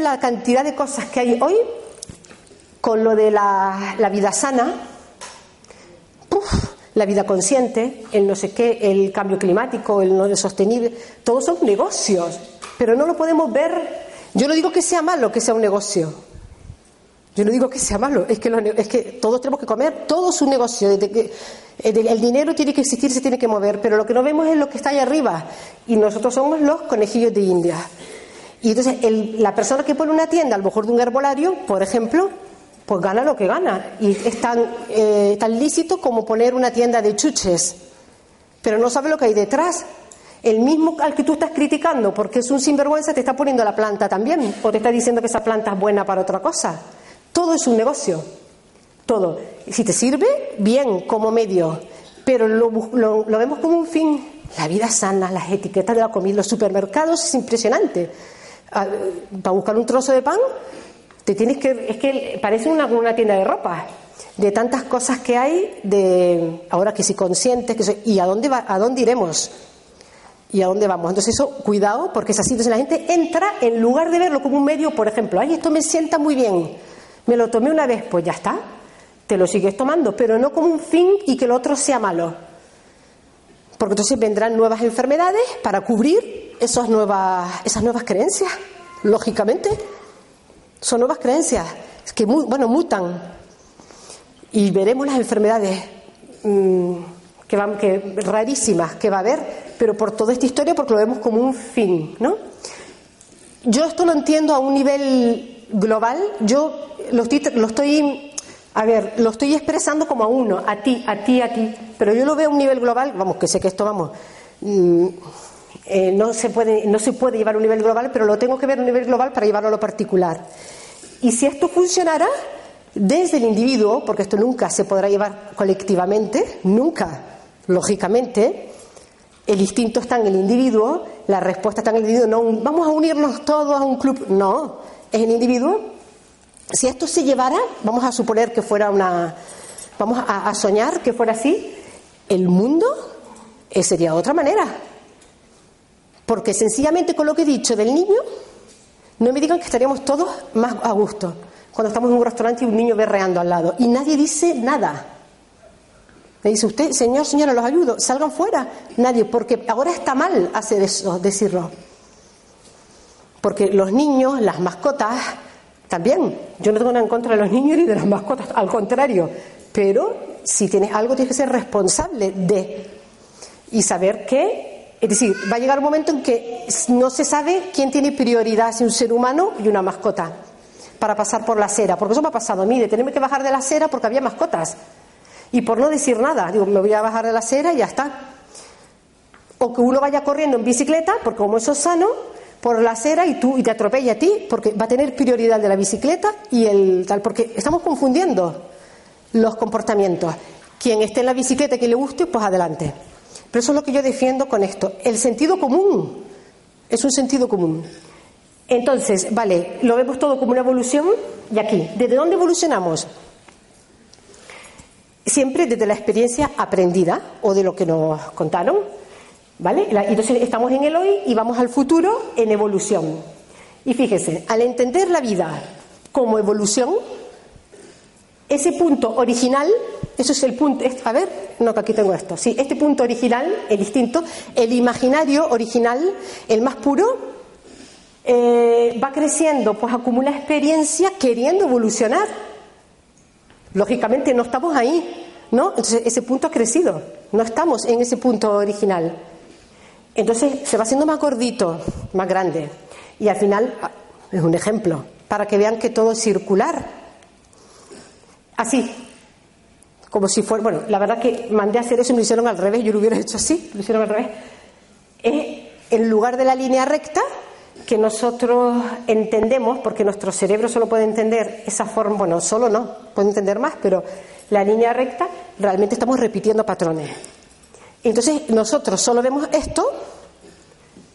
la cantidad de cosas que hay hoy con lo de la, vida sana, la vida consciente, el no sé qué, el cambio climático, el no sostenible, todos son negocios, pero no lo podemos ver. Yo no digo que sea malo que sea un negocio. Yo no digo que sea malo, es que, es que todos tenemos que comer, todo es un negocio. Que, el, dinero tiene que existir, se tiene que mover, pero lo que no vemos es lo que está ahí arriba. Y nosotros somos los conejillos de India. Y entonces la persona que pone una tienda, a lo mejor de un herbolario, por ejemplo, pues gana lo que gana. Y es tan, eh, tan lícito como poner una tienda de chuches. Pero no sabe lo que hay detrás. El mismo al que tú estás criticando porque es un sinvergüenza te está poniendo la planta también. O te está diciendo que esa planta es buena para otra cosa. Todo es un negocio. Todo. Si te sirve, bien, como medio. Pero lo, lo, lo vemos como un fin. La vida sana, las etiquetas de la comida, los supermercados es impresionante. Para buscar un trozo de pan, te tienes que, es que parece una, una tienda de ropa, de tantas cosas que hay, de ahora que si conscientes, que y a dónde va, a dónde iremos y a dónde vamos. Entonces eso, cuidado, porque es así. Entonces la gente entra en lugar de verlo como un medio, por ejemplo, ay, esto me sienta muy bien, me lo tomé una vez, pues ya está, te lo sigues tomando, pero no como un fin y que el otro sea malo. Porque entonces vendrán nuevas enfermedades para cubrir esas nuevas, esas nuevas creencias, lógicamente. Son nuevas creencias que bueno, mutan y veremos las enfermedades mm, que van, que rarísimas que va a haber, pero por toda esta historia porque lo vemos como un fin, ¿no? Yo esto lo entiendo a un nivel global. Yo lo estoy, a ver, lo estoy expresando como a uno, a ti, a ti, a ti, pero yo lo veo a un nivel global, vamos, que sé que esto, vamos, mm, eh, no, se puede, no se puede llevar a un nivel global, pero lo tengo que ver a un nivel global para llevarlo a lo particular. Y si esto funcionara desde el individuo, porque esto nunca se podrá llevar colectivamente, nunca, lógicamente, el instinto está en el individuo, la respuesta está en el individuo, no vamos a unirnos todos a un club, no, es el individuo. Si esto se llevara, vamos a suponer que fuera una, vamos a, soñar que fuera así, el mundo eh, sería otra manera. Porque sencillamente con lo que he dicho del niño, no me digan que estaríamos todos más a gusto cuando estamos en un restaurante y un niño berreando al lado y nadie dice nada. Me dice usted, señor, señora, los ayudo, salgan fuera. Nadie, porque ahora está mal hacer eso, decirlo. Porque los niños, las mascotas, también. Yo no tengo nada en contra de los niños ni de las mascotas, al contrario. Pero si tienes algo, tienes que ser responsable de. Y saber que es decir, va a llegar un momento en que no se sabe quién tiene prioridad, si un ser humano y una mascota, para pasar por la acera. Porque eso me ha pasado a mí, de tenerme que bajar de la acera porque había mascotas. Y por no decir nada, digo, me voy a bajar de la acera y ya está. O que uno vaya corriendo en bicicleta, porque como eso es sano, por la acera y tú y te atropella a ti, porque va a tener prioridad de la bicicleta y el tal, porque estamos confundiendo los comportamientos. Quien esté en la bicicleta que le guste, pues adelante. Pero eso es lo que yo defiendo con esto. El sentido común es un sentido común. Entonces, vale, lo vemos todo como una evolución y aquí, ¿desde dónde evolucionamos? Siempre desde la experiencia aprendida o de lo que nos contaron, ¿vale? Entonces estamos en el hoy y vamos al futuro en evolución. Y fíjense, al entender la vida como evolución, ese punto original, eso es el punto, a ver, no, que aquí tengo esto, sí, este punto original, el instinto, el imaginario original, el más puro, eh, va creciendo, pues acumula experiencia queriendo evolucionar. Lógicamente no estamos ahí, ¿no? Entonces ese punto ha crecido, no estamos en ese punto original. Entonces se va haciendo más gordito, más grande. Y al final, ah, es un ejemplo, para que vean que todo es circular Así. Como si fuera. Bueno, la verdad que mandé a hacer eso y me lo hicieron al revés. Yo lo hubiera hecho así, lo hicieron al revés. Es en lugar de la línea recta que nosotros entendemos, porque nuestro cerebro solo puede entender esa forma, bueno, solo no, puede entender más, pero la línea recta realmente estamos repitiendo patrones. Entonces nosotros solo vemos esto,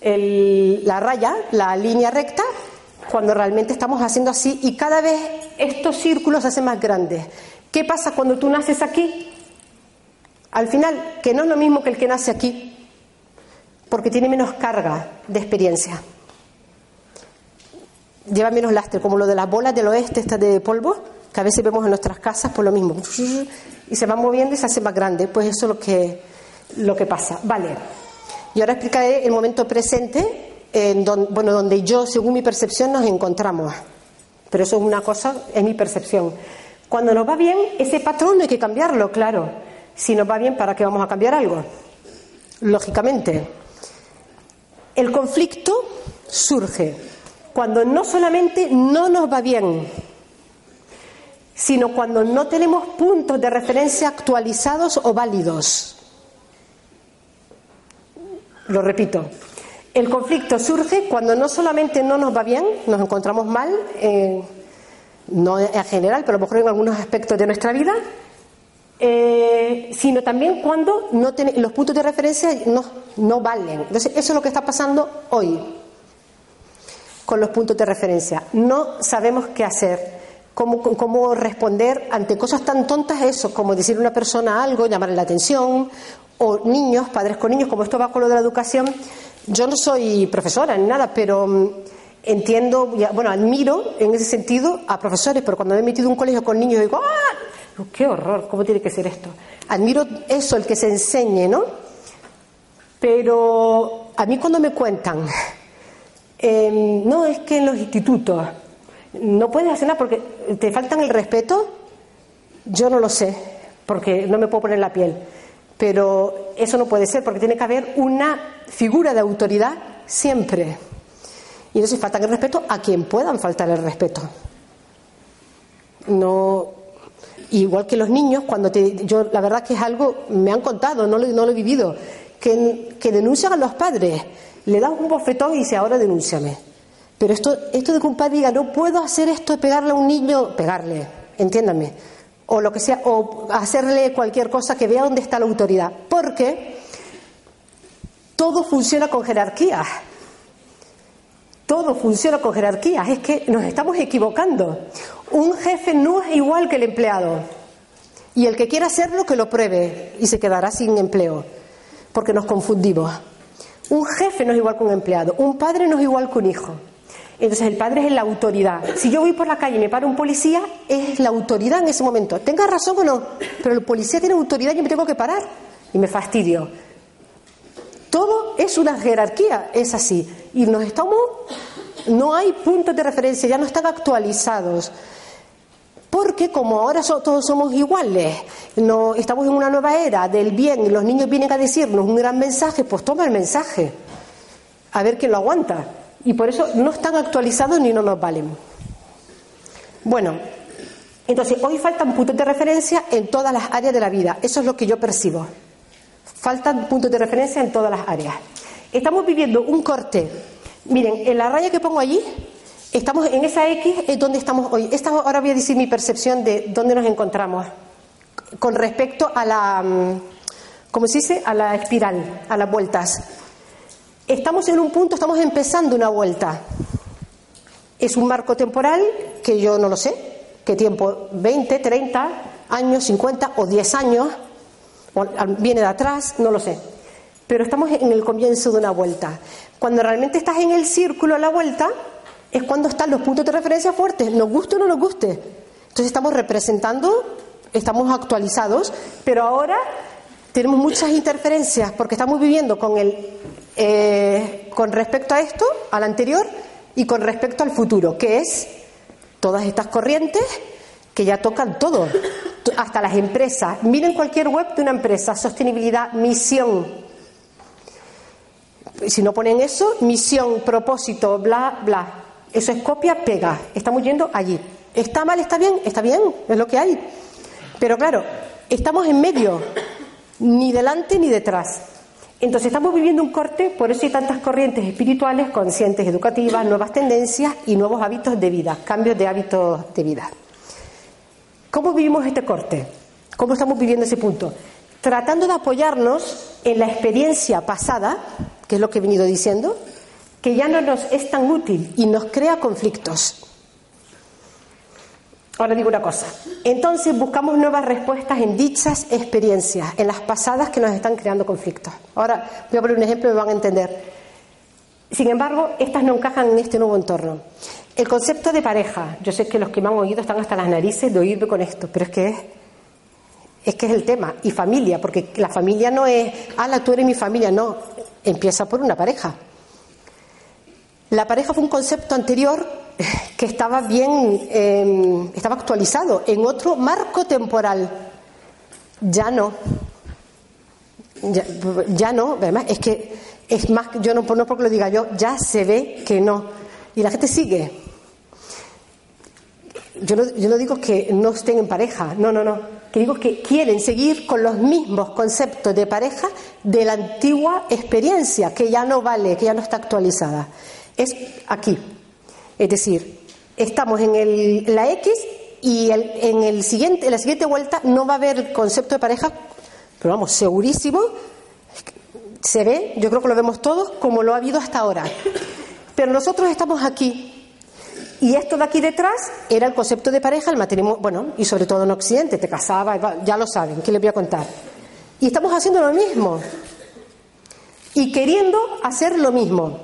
la raya, la línea recta, cuando realmente estamos haciendo así y cada vez estos círculos se hacen más grandes. ¿Qué pasa cuando tú naces aquí? Al final, que no es lo mismo que el que nace aquí, porque tiene menos carga de experiencia. lleva menos lastre, como lo de las bolas del oeste, estas de polvo, que a veces vemos en nuestras casas por lo mismo. Y se va moviendo y se hace más grande. Pues eso es lo que, lo que pasa. Vale. Y ahora explicaré el momento presente, en bueno, donde yo, según mi percepción, nos encontramos. Pero eso es una cosa, es mi percepción. Cuando nos va bien, ese patrón no hay que cambiarlo, claro. Si nos va bien, ¿para qué vamos a cambiar algo? Lógicamente. El conflicto surge cuando no solamente no nos va bien, sino cuando no tenemos puntos de referencia actualizados o válidos. Lo repito, el conflicto surge cuando no solamente no nos va bien, nos encontramos mal, eh, no en general, pero a lo mejor en algunos aspectos de nuestra vida, eh, sino también cuando no los puntos de referencia no, no valen. Entonces, eso es lo que está pasando hoy con los puntos de referencia. No sabemos qué hacer, cómo, cómo responder ante cosas tan tontas, eso, como decir a una persona algo, llamarle la atención, o niños, padres con niños, como esto va con lo de la educación. Yo no soy profesora ni nada, pero mm, entiendo, bueno, admiro en ese sentido a profesores, pero cuando me he metido un colegio con niños digo, ¡ah! ¡Qué horror! ¿Cómo tiene que ser esto? Admiro eso, el que se enseñe, ¿no? Pero a mí cuando me cuentan, em, no, es que en los institutos no puedes hacer nada porque te faltan el respeto, yo no lo sé, porque no me puedo poner la piel. Pero eso no puede ser porque tiene que haber una figura de autoridad siempre. Y entonces faltan el respeto a quien puedan faltar el respeto. No, igual que los niños, cuando te, yo la verdad que es algo, me han contado, no lo, he vivido, que, que denuncian a los padres, le dan un bofetón y dice ahora denúnciame. Pero esto, esto de que un padre diga no puedo hacer esto de pegarle a un niño, pegarle, entiéndame, o lo que sea, o hacerle cualquier cosa que vea dónde está la autoridad, porque todo funciona con jerarquías. Todo funciona con jerarquías, es que nos estamos equivocando. Un jefe no es igual que el empleado. Y el que quiera hacerlo, que lo pruebe y se quedará sin empleo, porque nos confundimos. Un jefe no es igual que un empleado, un padre no es igual que un hijo. Entonces el padre es la autoridad. Si yo voy por la calle y me para un policía, es la autoridad en ese momento. Tenga razón o no, pero el policía tiene autoridad y yo me tengo que parar. Y me fastidio. Todo es una jerarquía, es así. Y nos estamos, no hay puntos de referencia, ya no están actualizados. Porque como ahora todos somos iguales, estamos en una nueva era del bien y los niños vienen a decirnos un gran mensaje, pues toma el mensaje. A ver quién lo aguanta y por eso no están actualizados ni no nos valen. Bueno, entonces hoy faltan puntos de referencia en todas las áreas de la vida, eso es lo que yo percibo. Faltan puntos de referencia en todas las áreas. Estamos viviendo un corte. Miren, en la raya que pongo allí, estamos en esa X es donde estamos hoy. Esta, ahora voy a decir mi percepción de dónde nos encontramos con respecto a la, mm, ¿cómo se dice? A la espiral, a las vueltas. Estamos en un punto, estamos empezando una vuelta. Es un marco temporal que yo no lo sé, qué tiempo, 20, 30 años, 50 o 10 años, viene de atrás, no lo sé. Pero estamos en el comienzo de una vuelta. Cuando realmente estás en el círculo a la vuelta, es cuando están los puntos de referencia fuertes, nos guste o no nos guste. Entonces estamos representando, estamos actualizados, pero ahora tenemos muchas interferencias porque estamos viviendo con el eh, con respecto a esto, al anterior, y con respecto al futuro, que es todas estas corrientes que ya tocan todo, hasta las empresas. Miren cualquier web de una empresa, sostenibilidad, misión. Si no ponen eso, misión, propósito, bla, bla. Eso es copia, pega. Estamos yendo allí. ¿Está mal? ¿Está bien? Está bien, es lo que hay. Pero claro, estamos en medio, ni delante ni detrás. Entonces estamos viviendo un corte, por eso hay tantas corrientes espirituales, conscientes, educativas, nuevas tendencias y nuevos hábitos de vida, cambios de hábitos de vida. ¿Cómo vivimos este corte? ¿Cómo estamos viviendo ese punto? Tratando de apoyarnos en la experiencia pasada, que es lo que he venido diciendo, que ya no nos es tan útil y nos crea conflictos. Ahora digo una cosa. Entonces buscamos nuevas respuestas en dichas experiencias, en las pasadas que nos están creando conflictos. Ahora voy a poner un ejemplo y me van a entender. Sin embargo, estas no encajan en este nuevo entorno. El concepto de pareja. Yo sé que los que me han oído están hasta las narices de oírme con esto, pero es que es, es que es el tema. Y familia, porque la familia no es, ala, tú eres mi familia, no. Empieza por una pareja. La pareja fue un concepto anterior que estaba bien, em, estaba actualizado en otro marco temporal. Ya no. Ya, no, además es que es más, yo no, no porque lo diga yo, ya se ve que no. Y la gente sigue. Yo no, yo no digo que no estén en pareja, no, no, no. Que digo que quieren seguir con los mismos conceptos de pareja de la antigua experiencia, que ya no vale, que ya no está actualizada. Es aquí. Es decir, estamos en el, la X y en, el siguiente, en la siguiente vuelta no va a haber concepto de pareja, pero vamos, segurísimo, se ve, yo creo que lo vemos todos, como lo ha habido hasta ahora. Pero nosotros estamos aquí. Y esto de aquí detrás era el concepto de pareja, el matrimonio, bueno, y sobre todo en Occidente, te casabas, ya lo saben, ¿qué les voy a contar? Y estamos haciendo lo mismo. Y queriendo hacer lo mismo.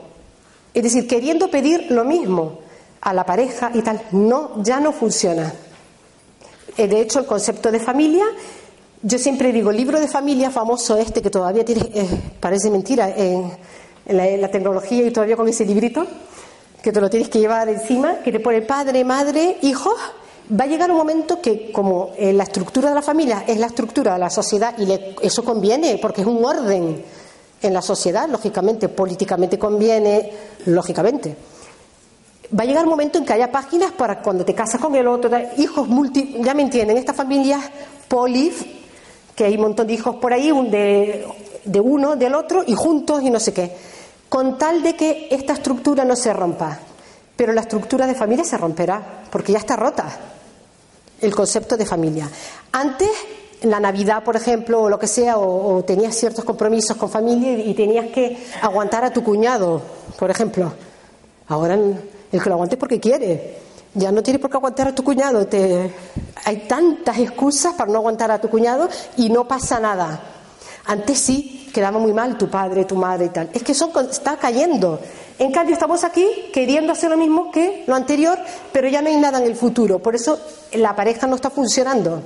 Es decir, queriendo pedir lo mismo a la pareja y tal. No, ya no funciona. Eh, de hecho, el concepto de familia, yo siempre digo, libro de familia famoso este que todavía tiene, eh, parece mentira en, la, tecnología y todavía con ese librito, que te lo tienes que llevar encima, que te pone padre, madre, hijos, va a llegar un momento que como eh, la estructura de la familia es la estructura de la sociedad y eso conviene porque es un orden en la sociedad, lógicamente, políticamente conviene, lógicamente. Va a llegar un momento en que haya páginas para cuando te casas con el otro, hijos multi, ya me entienden, estas familias polif, que hay un montón de hijos por ahí, de, de uno, del otro, y juntos y no sé qué, con tal de que esta estructura no se rompa. Pero la estructura de familia se romperá, porque ya está rota el concepto de familia. Antes, en la Navidad, por ejemplo, o lo que sea, o, tenías ciertos compromisos con familia y, y tenías que aguantar a tu cuñado, por ejemplo. Ahora el que lo aguante porque quiere. Ya no tienes por qué aguantar a tu cuñado. Te... Hay tantas excusas para no aguantar a tu cuñado y no pasa nada. Antes sí, quedaba muy mal tu padre, tu madre y tal. Es que está cayendo. En cambio, estamos aquí queriendo hacer lo mismo que lo anterior, pero ya no hay nada en el futuro. Por eso la pareja no está funcionando.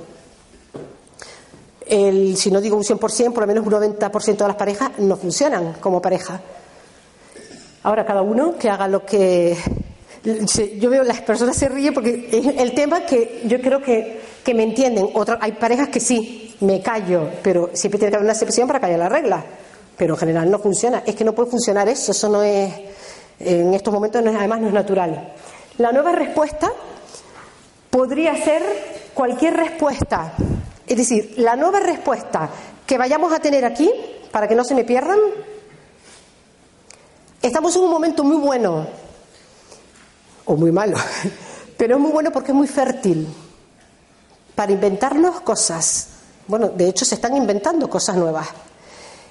Si no digo un 100%, por lo menos un 90% de las parejas no funcionan como pareja. Ahora cada uno que haga lo que yo veo las personas se ríen porque el tema que yo creo que, que me entienden. Otra, hay parejas que sí, me callo, pero siempre tiene que haber una excepción para callar la regla. Pero en general no funciona. Es que no puede funcionar eso, eso no es, en estos momentos no es, además no es natural. La nueva respuesta podría ser cualquier respuesta. Es decir, la nueva respuesta que vayamos a tener aquí, para que no se me pierdan, estamos en un momento muy bueno o muy malo, pero es muy bueno porque es muy fértil para inventarnos cosas. Bueno, de hecho se están inventando cosas nuevas.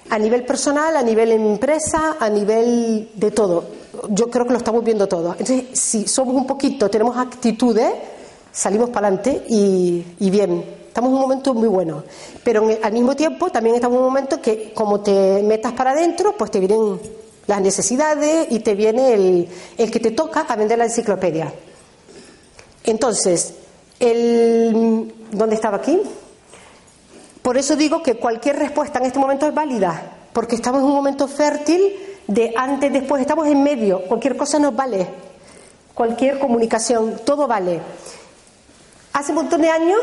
A nivel personal, a nivel empresa, a nivel de todo. Yo creo que lo estamos viendo todo. Entonces, si somos un poquito, tenemos actitudes, salimos para adelante y, bien. Estamos en un momento muy bueno. Pero al mismo tiempo también estamos en un momento que como te metas para adentro, pues te vienen las necesidades y te viene el, el que te toca a vender la enciclopedia. Entonces, el, ¿dónde estaba aquí? Por eso digo que cualquier respuesta en este momento es válida, porque estamos en un momento fértil de antes, después, estamos en medio, cualquier cosa nos vale, cualquier comunicación, todo vale. Hace un montón de años,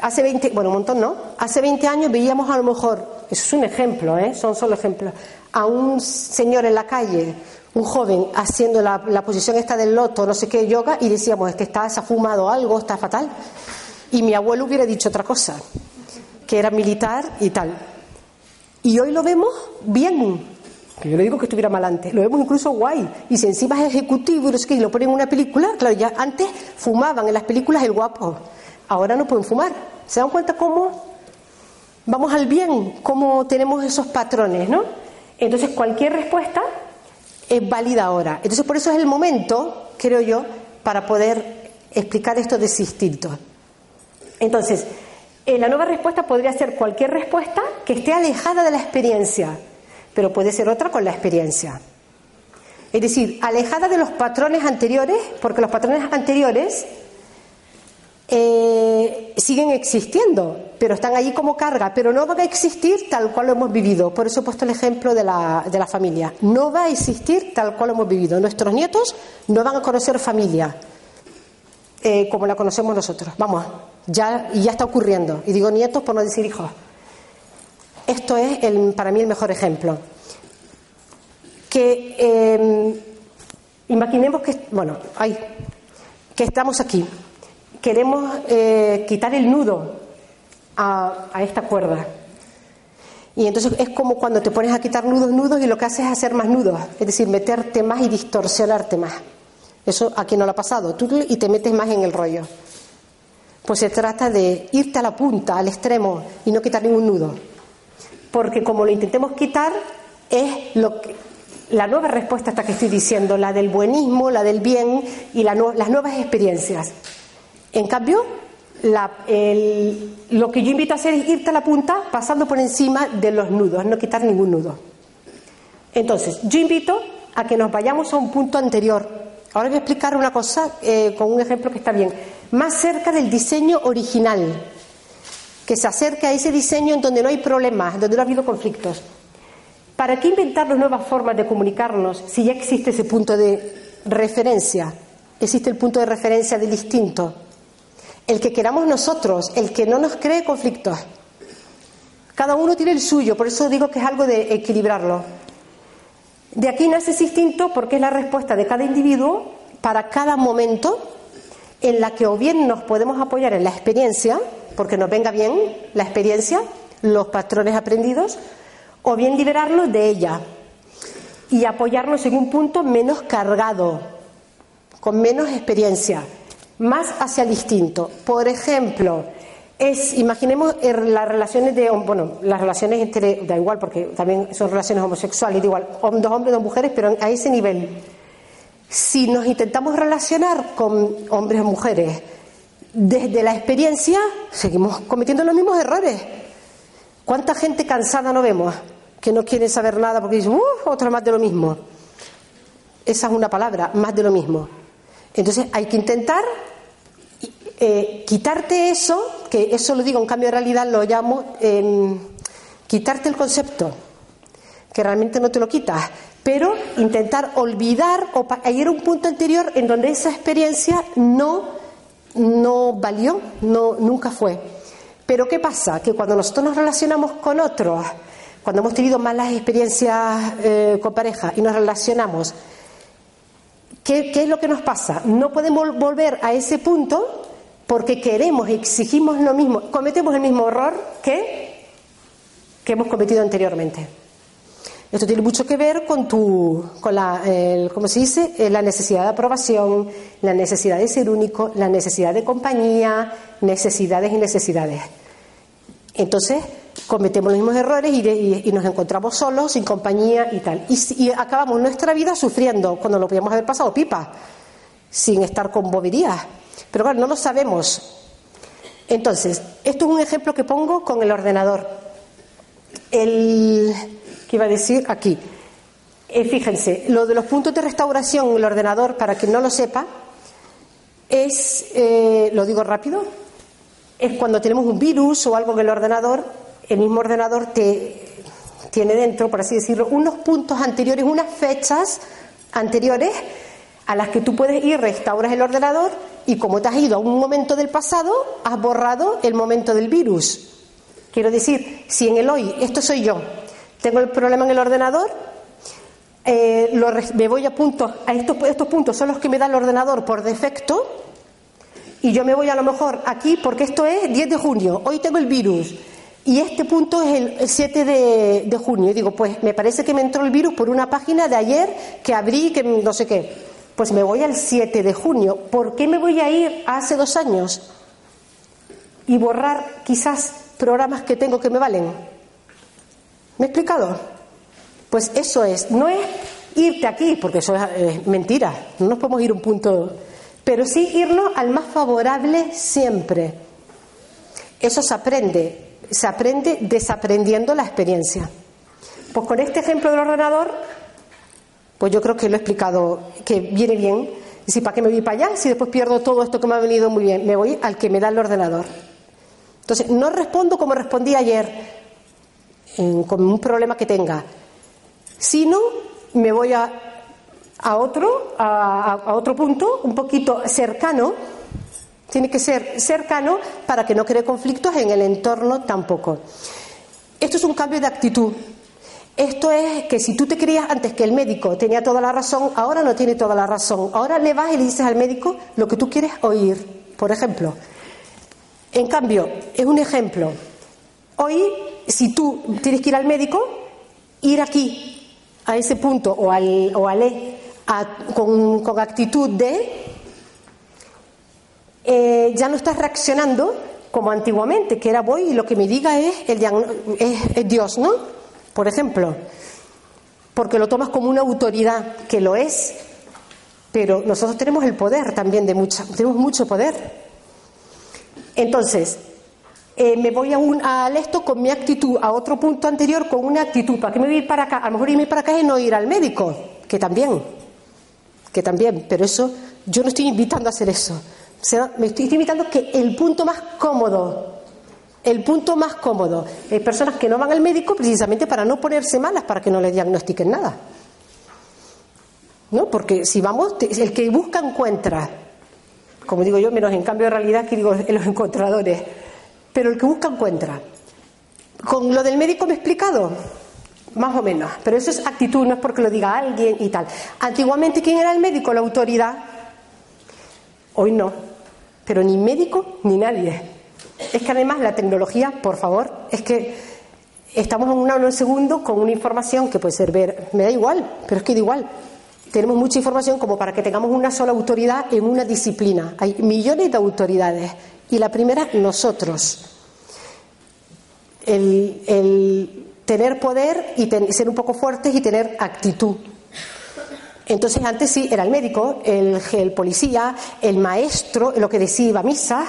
hace 20, bueno, un montón no, hace 20 años veíamos a lo mejor, eso es un ejemplo, ¿eh? son solo ejemplos, a un señor en la calle, un joven, haciendo la, posición esta del loto, no sé qué, yoga, y decíamos, que está, se ha fumado algo, está fatal. Y mi abuelo hubiera dicho otra cosa, que era militar y tal. Y hoy lo vemos bien, que yo le digo que estuviera mal antes, lo vemos incluso guay. Y si encima es ejecutivo y no sé y lo ponen en una película, claro, ya antes fumaban en las películas el guapo, ahora no pueden fumar. ¿Se dan cuenta cómo vamos al bien, cómo tenemos esos patrones, ¿no? Entonces, cualquier respuesta es válida ahora. Entonces, por eso es el momento, creo yo, para poder explicar esto de ese instinto. Entonces, eh, la nueva respuesta podría ser cualquier respuesta que esté alejada de la experiencia, pero puede ser otra con la experiencia. Es decir, alejada de los patrones anteriores, porque los patrones anteriores eh, siguen existiendo, pero están ahí como carga, pero no van a existir tal cual lo hemos vivido. Por eso he puesto el ejemplo de la, de la familia. No va a existir tal cual lo hemos vivido. Nuestros nietos no van a conocer familia eh, como la conocemos nosotros. Vamos, ya, y ya está ocurriendo. Y digo nietos por no decir hijos. Esto es el, para mí el mejor ejemplo. Que eh, imaginemos que, bueno, hay, que estamos aquí queremos eh, quitar el nudo a, esta cuerda. Y entonces es como cuando te pones a quitar nudos, nudos y lo que haces es hacer más nudos, es decir, meterte más y distorsionarte más. Eso aquí no lo ha pasado, tú y te metes más en el rollo. Pues se trata de irte a la punta, al extremo y no quitar ningún nudo. Porque como lo intentemos quitar, es lo que, la nueva respuesta hasta que estoy diciendo, la del buenismo, la del bien y las nuevas experiencias. En cambio, lo que yo invito a hacer es irte a la punta pasando por encima de los nudos, no quitar ningún nudo. Entonces, yo invito a que nos vayamos a un punto anterior. Ahora voy a explicar una cosa eh, con un ejemplo que está bien. Más cerca del diseño original, que se acerque a ese diseño en donde no hay problemas, donde no ha habido conflictos. ¿Para qué inventar nuevas formas de comunicarnos si ya existe ese punto de referencia? Existe el punto de referencia del instinto el que queramos nosotros, el que no nos cree conflictos. Cada uno tiene el suyo, por eso digo que es algo de equilibrarlo. De aquí nace ese instinto porque es la respuesta de cada individuo para cada momento en la que o bien nos podemos apoyar en la experiencia, porque nos venga bien la experiencia, los patrones aprendidos, o bien liberarnos de ella y apoyarnos en un punto menos cargado, con menos experiencia más hacia el instinto. Por ejemplo, es, imaginemos las relaciones de, bueno, las relaciones entre, da igual porque también son relaciones homosexuales, da igual, dos hombres, dos mujeres, pero a ese nivel. Si nos intentamos relacionar con hombres o mujeres desde la experiencia, seguimos cometiendo los mismos errores. ¿Cuánta gente cansada no vemos que no quiere saber nada porque dice, uff, otra más de lo mismo? Esa es una palabra, más de lo mismo. Entonces hay que intentar eh, quitarte eso, que eso lo digo en cambio de realidad, lo llamo quitarte el concepto, que realmente no te lo quitas, pero intentar olvidar o ir a un punto anterior en donde esa experiencia no, no valió, no, nunca fue. Pero ¿qué pasa? Que cuando nosotros nos relacionamos con otros, cuando hemos tenido malas experiencias eh, con pareja y nos relacionamos, ¿Qué, es lo que nos pasa? No podemos volver a ese punto porque queremos, exigimos lo mismo, cometemos el mismo error que, que hemos cometido anteriormente. Esto tiene mucho que ver con tu, con la, ¿cómo se dice? Eh, la necesidad de aprobación, la necesidad de ser único, la necesidad de compañía, necesidades y necesidades. Entonces, cometemos los mismos errores y, nos encontramos solos, sin compañía y tal. Y, acabamos nuestra vida sufriendo cuando lo podíamos haber pasado pipa, sin estar con boberías. Pero claro, no lo sabemos. Entonces, esto es un ejemplo que pongo con el ordenador. El, ¿Qué iba a decir? Aquí. Eh, fíjense, lo de los puntos de restauración en el ordenador, para quien no lo sepa, es, eh, lo digo rápido, es cuando tenemos un virus o algo en el ordenador el mismo ordenador te tiene dentro, por así decirlo, unos puntos anteriores, unas fechas anteriores a las que tú puedes ir, restauras el ordenador y como te has ido a un momento del pasado, has borrado el momento del virus. Quiero decir, si en el hoy, esto soy yo, tengo el problema en el ordenador, eh, me voy a puntos, a estos, estos puntos son los que me da el ordenador por defecto, y yo me voy a lo mejor aquí porque esto es 10 de junio, hoy tengo el virus, y este punto es el 7 de, junio. Y digo, pues me parece que me entró el virus por una página de ayer que abrí, que no sé qué. Pues me voy al 7 de junio. ¿Por qué me voy a ir hace dos años y borrar quizás programas que tengo que me valen? ¿Me he explicado? Pues eso es, no es irte aquí, porque eso es mentira, no nos podemos ir un punto, pero sí irnos al más favorable siempre. Eso se aprende, se aprende desaprendiendo la experiencia. Pues con este ejemplo del ordenador, Pues yo creo que lo he explicado, que viene bien. Y si, ¿para qué me voy para allá? Si después pierdo todo esto que me ha venido muy bien, me voy al que me da el ordenador. Entonces, no respondo como respondí ayer, con un problema que tenga, sino me voy a, a otro, a, a otro punto, un poquito cercano, tiene que ser cercano para que no cree conflictos en el entorno tampoco. Esto es un cambio de actitud. Esto es que si tú te creías antes que el médico tenía toda la razón, ahora no tiene toda la razón. Ahora le vas y le dices al médico lo que tú quieres oír, por ejemplo. En cambio, es un ejemplo. Hoy, si tú tienes que ir al médico, ir aquí, a ese punto, o al, o al E, con, actitud de, eh, ya no estás reaccionando como antiguamente, que era voy y lo que me diga es, el, es Dios, ¿no? por ejemplo, porque lo tomas como una autoridad, que lo es, pero nosotros tenemos el poder también de mucha, tenemos mucho poder. Entonces, eh, me voy a un, al esto con mi actitud, a otro punto anterior con una actitud. ¿Para qué me voy a ir para acá? A lo mejor irme para acá es no ir al médico, que también, que también, pero eso, yo no estoy invitando a hacer eso. me estoy, invitando que el punto más cómodo el punto más cómodo. Hay personas que no van al médico precisamente para no ponerse malas, para que no le diagnostiquen nada. ¿No? Porque si vamos, el que busca encuentra. Como digo yo, menos en cambio de realidad que digo en los encontradores. Pero el que busca encuentra. Con lo del médico me he explicado, más o menos. Pero eso es actitud, no es porque lo diga alguien y tal. Antiguamente, ¿quién era el médico? La autoridad. Hoy no. Pero ni médico ni nadie. Es que además la tecnología, por favor, es que estamos en un segundo con una información que puede ser ver, me da igual, pero es que da igual. Tenemos mucha información como para que tengamos una sola autoridad en una disciplina. Hay millones de autoridades y la primera, nosotros. El, tener poder y ser un poco fuertes y tener actitud. Entonces antes sí, era el médico, el, policía, el maestro, lo que decía iba misa,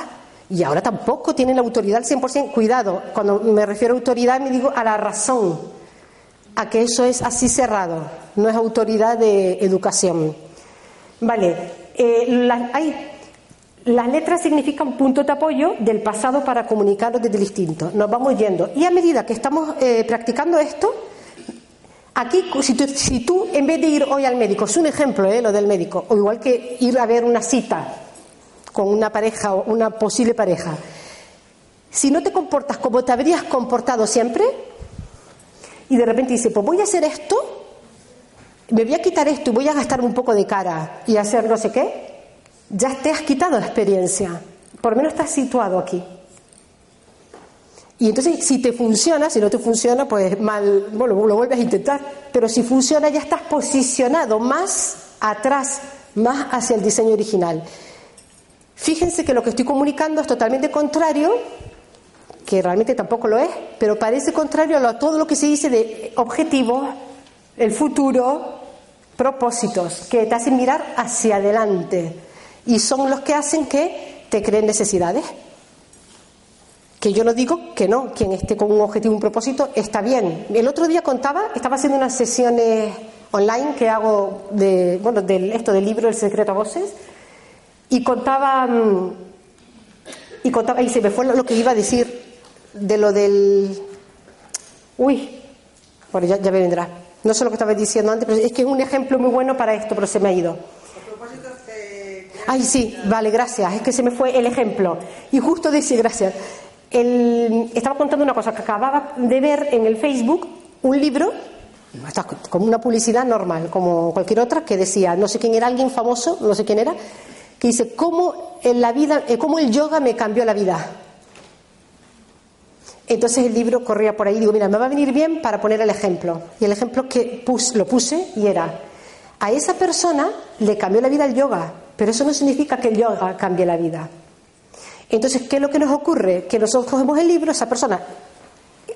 y ahora tampoco tienen la autoridad al 100%. Cuidado, cuando me refiero a autoridad me digo a la razón, a que eso es así cerrado, no es autoridad de educación. Vale, eh, las letras significan punto de apoyo del pasado para comunicarnos desde el instinto. Nos vamos yendo. Y a medida que estamos eh, practicando esto, aquí, si tú, si tú, en vez de ir hoy al médico, es un ejemplo, eh, lo del médico, o igual que ir a ver una cita, con una pareja o una posible pareja, si no te comportas como te habrías comportado siempre, y de repente dices, pues voy a hacer esto, me voy a quitar esto y voy a gastarme un poco de cara y hacer no sé qué, ya te has quitado la experiencia, por lo menos estás situado aquí. Y entonces, si te funciona, si no te funciona, pues mal, bueno, lo vuelves a intentar. Pero si funciona, ya estás posicionado más atrás, más hacia el diseño original. Fíjense que lo que estoy comunicando es totalmente contrario, que realmente tampoco lo es, pero parece contrario a todo lo que se dice de objetivos, el futuro, propósitos, que te hacen mirar hacia adelante y son los que hacen que te creen necesidades. Que yo no digo que no, quien esté con un objetivo, un propósito, está bien. El otro día contaba, estaba haciendo unas sesiones online que hago de, bueno, de esto del libro El secreto a voces, y contaba, mm, y contaba, y se me fue lo que iba a decir de lo del. Uy, bueno, ya, me vendrá. No sé lo que estaba diciendo antes, pero es que es un ejemplo muy bueno para esto, pero se me ha ido. Ay, sí, vale, gracias. Es que se me fue el ejemplo. Y justo decía, gracias. El, estaba contando una cosa que acababa de ver en el Facebook, un libro, como una publicidad normal, como cualquier otra, que decía, no sé quién era, alguien famoso, no sé quién era, que dice, ¿cómo, en la vida, eh, cómo el yoga me cambió la vida? Entonces el libro corría por ahí digo, mira, me va a venir bien para poner el ejemplo. Y el ejemplo que lo puse y era, a esa persona le cambió la vida el yoga, pero eso no significa que el yoga cambie la vida. Entonces, ¿qué es lo que nos ocurre? Que nosotros cogemos el libro, esa persona,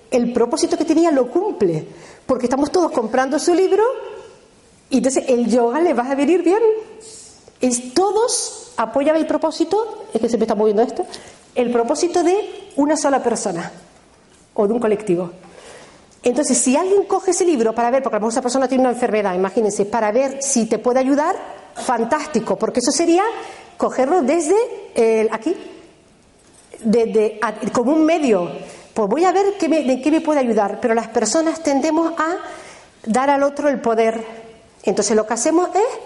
el propósito que tenía lo cumple, porque estamos todos comprando su libro y entonces el yoga le va a venir bien es todos apoyan el propósito, es que se me está moviendo esto, el propósito de una sola persona o de un colectivo. Entonces, si alguien coge ese libro para ver, porque a lo mejor esa persona tiene una enfermedad, imagínense, para ver si te puede ayudar, fantástico, porque eso sería cogerlo desde aquí, desde, como un medio. Pues voy a ver qué me, de qué me puede ayudar, pero las personas tendemos a dar al otro el poder. Entonces lo que hacemos es,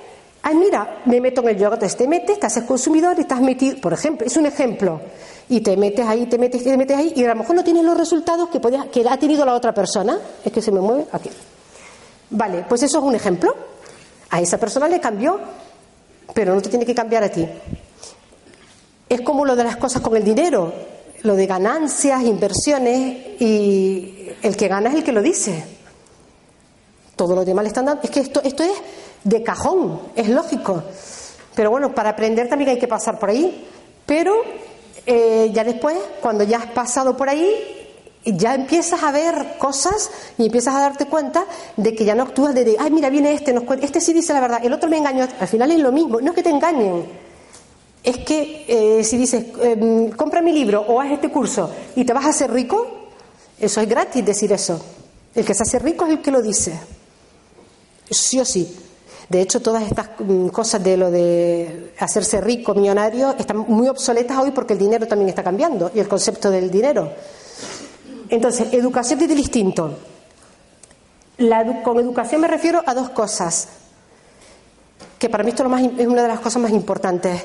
ay mira, me meto en el yoga, te metes, te haces consumidor y estás metido, por ejemplo, es un ejemplo, y te metes ahí, te metes, te metes ahí, y a lo mejor no tienes los resultados que, podía, que ha tenido la otra persona, es que se me mueve aquí. Vale, pues eso es un ejemplo. A esa persona le cambió, pero no te tiene que cambiar a ti. Es como lo de las cosas con el dinero, lo de ganancias, inversiones, y el que gana es el que lo dice. Todo lo demás le están dando. Es que esto, esto es de cajón, es lógico. Pero bueno, para aprender también hay que pasar por ahí. Pero eh, ya después, cuando ya has pasado por ahí, ya empiezas a ver cosas y empiezas a darte cuenta de que ya no actúas de, ay, mira, viene este, nos este sí dice la verdad, el otro me engañó. Al final es lo mismo, no es que te engañen. Es que eh, si dices, em, compra mi libro o haz este curso y te vas a hacer rico, eso es gratis decir eso. El que se hace rico es el que lo dice sí o sí. De hecho, todas estas mm, cosas de lo de hacerse rico, millonario, están muy obsoletas hoy porque el dinero también está cambiando y el concepto del dinero. Entonces, educación es distinto. con educación me refiero a dos cosas, que para mí esto es una de las cosas más importantes.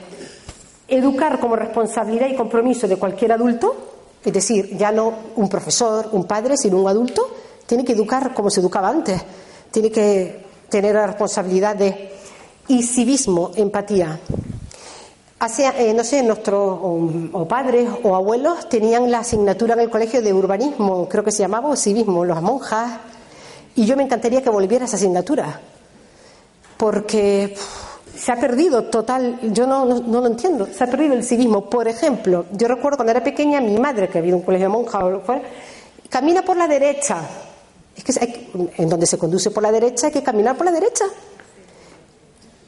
Educar como responsabilidad y compromiso de cualquier adulto, es decir, ya no un profesor, un padre, sino un adulto, tiene que educar como se educaba antes. Tiene que tener la responsabilidad de y civismo, empatía. Hace, eh, no sé, nuestros o, padres o abuelos tenían la asignatura en el colegio de urbanismo, creo que se llamaba, o civismo, las monjas, y yo me encantaría que volviera esa asignatura, porque se ha perdido total, yo no, no, lo entiendo, se ha perdido el civismo. Por ejemplo, yo recuerdo cuando era pequeña, mi madre, que había un colegio de monjas, camina por la derecha, es que en donde se conduce por la derecha hay que caminar por la derecha.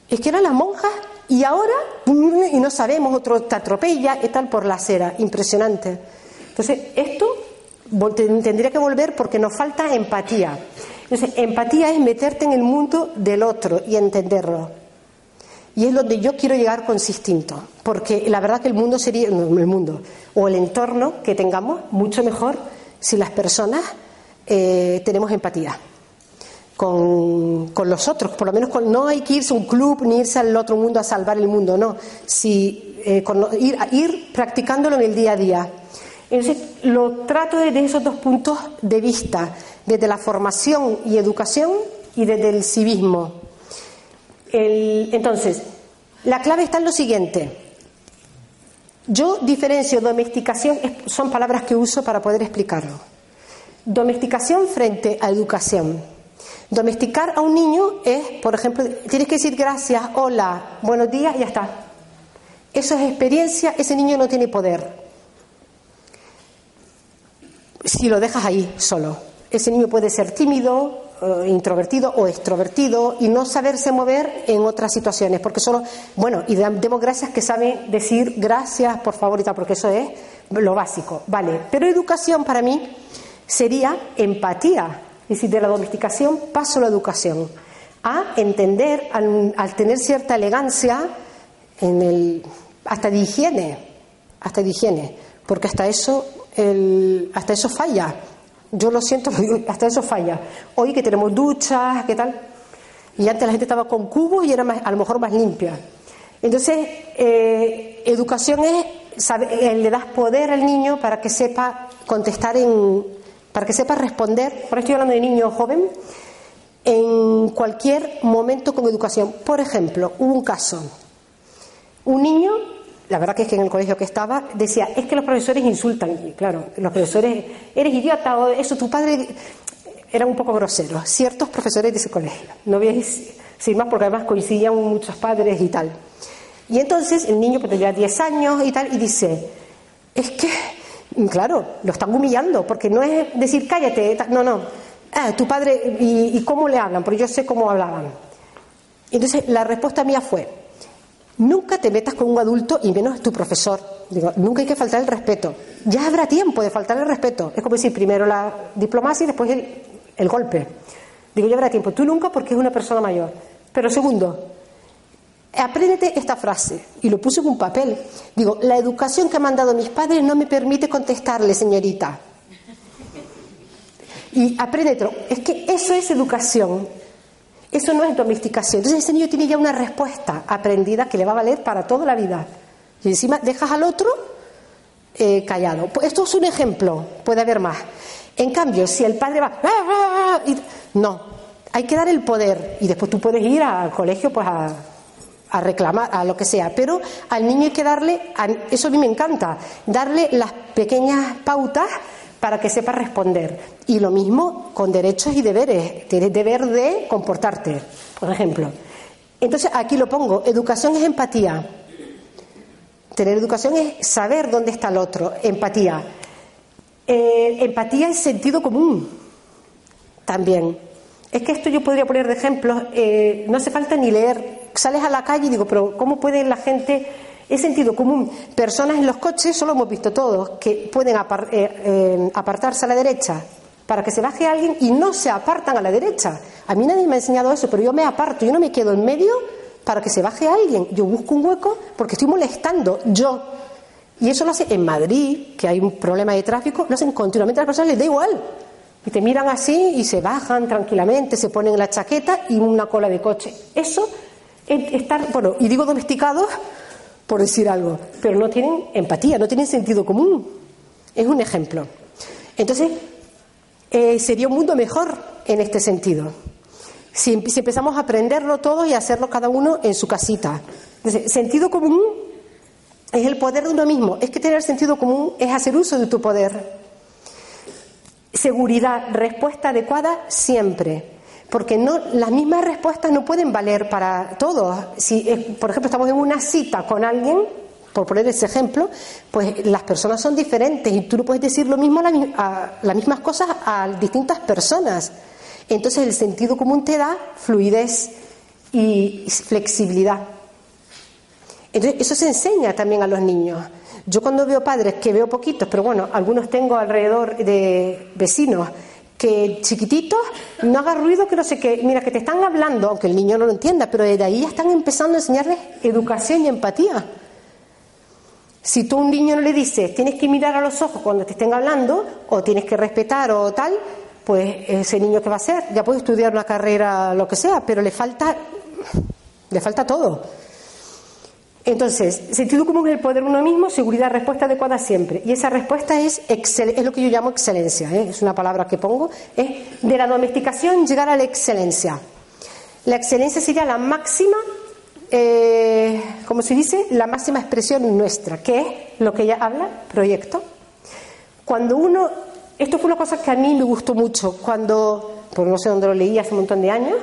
Es que eran las monjas y ahora, y no sabemos, otro te atropella y tal por la acera. Impresionante. Entonces, esto tendría que volver porque nos falta empatía. Entonces, empatía es meterte en el mundo del otro y entenderlo. Y es donde yo quiero llegar con Sistinto, porque la verdad que el mundo sería, el mundo, o el entorno que tengamos, mucho mejor si las personas eh, tenemos empatía con, los otros, por lo menos no hay que irse a un club ni irse al otro mundo a salvar el mundo, no, si, eh, ir practicándolo en el día a día. Entonces, lo trato desde esos dos puntos de vista, desde la formación y educación y desde el civismo. entonces, la clave está en lo siguiente. Yo diferencio domesticación, son palabras que uso para poder explicarlo. Domesticación frente a educación. Domesticar a un niño es, por ejemplo, tienes que decir gracias, hola, buenos días y ya está. Eso es experiencia, ese niño no tiene poder. Si lo dejas ahí solo. Ese niño puede ser tímido, eh, introvertido o extrovertido y no saberse mover en otras situaciones, porque solo, bueno, y demos gracias que sabe decir gracias, por favor y tal, porque eso es lo básico, vale. Pero educación para mí sería empatía. Es decir, de la domesticación paso a la educación. A entender, al, tener cierta elegancia, en el, hasta de higiene, hasta de higiene, porque hasta eso, el, hasta eso falla. Yo lo siento, hasta eso falla. Hoy que tenemos duchas, ¿qué tal? Y antes la gente estaba con cubos y era más, a lo mejor más limpia. Entonces, eh, educación es, eh, le das poder al niño para que sepa contestar en, para que sepa responder, por estoy hablando de niño joven, en cualquier momento con educación. Por ejemplo, hubo un caso, un niño, la verdad que es que en el colegio que estaba, decía, es que los profesores insultan, y claro, los profesores, eres idiota o eso, tu padre, eran un poco groseros, ciertos profesores de ese colegio, no voy a decir más porque además coincidían muchos padres y tal. Y entonces el niño pues tenía 10 años y tal, y dice, es que Claro, lo están humillando, porque no es decir cállate, no, no. Ah, tu padre, ¿y, cómo le hablan? Porque yo sé cómo hablaban. Entonces, la respuesta mía fue: nunca te metas con un adulto y menos tu profesor. Digo, nunca hay que faltar el respeto. Ya habrá tiempo de faltar el respeto. Es como decir, primero la diplomacia y después el golpe. Digo, llevará tiempo. Tú nunca porque es una persona mayor. Pero segundo, apréndete esta frase. Y lo puse en un papel. Digo, la educación que me han dado mis padres no me permite contestarle, señorita. Y apréndetelo. Es que eso es educación. Eso no es domesticación. Entonces ese niño tiene ya una respuesta aprendida que le va a valer para toda la vida. Y encima dejas al otro eh, callado. Pues esto es un ejemplo, puede haber más. En cambio, si el padre va... ¡Ah, ah, ah! no, hay que dar el poder y después tú puedes ir al colegio pues a, a reclamar, a lo que sea, pero al niño hay que darle, eso a mí me encanta, darle las pequeñas pautas para que sepa responder. Y lo mismo con derechos y deberes. Tienes deber de comportarte, por ejemplo. Entonces aquí lo pongo, educación es empatía. Tener educación es saber dónde está el otro, empatía. Eh, empatía es sentido común también. Es que esto yo podría poner de ejemplo, eh, no hace falta ni leer. Sales a la calle y digo, pero ¿cómo puede la gente.? Es sentido común. Personas en los coches, solo hemos visto todos, que pueden eh, apartarse a la derecha para que se baje alguien y no se apartan a la derecha. A mí nadie me ha enseñado eso, pero yo me aparto, yo no me quedo en medio para que se baje alguien. Yo busco un hueco porque estoy molestando yo. Y eso lo hace en Madrid, que hay un problema de tráfico, lo hacen continuamente a las personas, les da igual. Y te miran así y se bajan tranquilamente, se ponen la chaqueta y una cola de coche. Eso es estar, bueno, y digo domesticados por decir algo, pero no tienen empatía, no tienen sentido común. Es un ejemplo. Entonces, eh, sería un mundo mejor en este sentido. Si, empezamos a aprenderlo todo y a hacerlo cada uno en su casita. sentido común es el poder de uno mismo. Es que tener sentido común es hacer uso de tu poder. Seguridad, respuesta adecuada siempre. Porque no, las mismas respuestas no pueden valer para todos. Si, por ejemplo, estamos en una cita con alguien, por poner ese ejemplo, pues las personas son diferentes y tú no puedes decir lo mismo las mismas cosas a distintas personas. Entonces el sentido común te da fluidez y flexibilidad. Entonces eso se enseña también a los niños. Yo cuando veo padres, que veo poquitos, pero bueno, algunos tengo alrededor de vecinos, que chiquititos, no haga ruido, que no sé qué, mira, que te están hablando, aunque el niño no lo entienda, pero desde ahí ya están empezando a enseñarles educación y empatía. Si tú a un niño no le dices, tienes que mirar a los ojos cuando te estén hablando, o tienes que respetar o tal, pues ese niño que va a ser, ya puede estudiar una carrera, lo que sea, pero le falta, le falta todo. Entonces, sentido común es el poder uno mismo, seguridad, respuesta adecuada siempre. Y esa respuesta es, es lo que yo llamo excelencia, ¿eh? es una palabra que pongo, es de la domesticación llegar a la excelencia. La excelencia sería la máxima, eh, como se dice, la máxima expresión nuestra, que es lo que ella habla, proyecto. Cuando uno esto fue una cosa que a mí me gustó mucho cuando, pues no sé dónde lo leí hace un montón de años,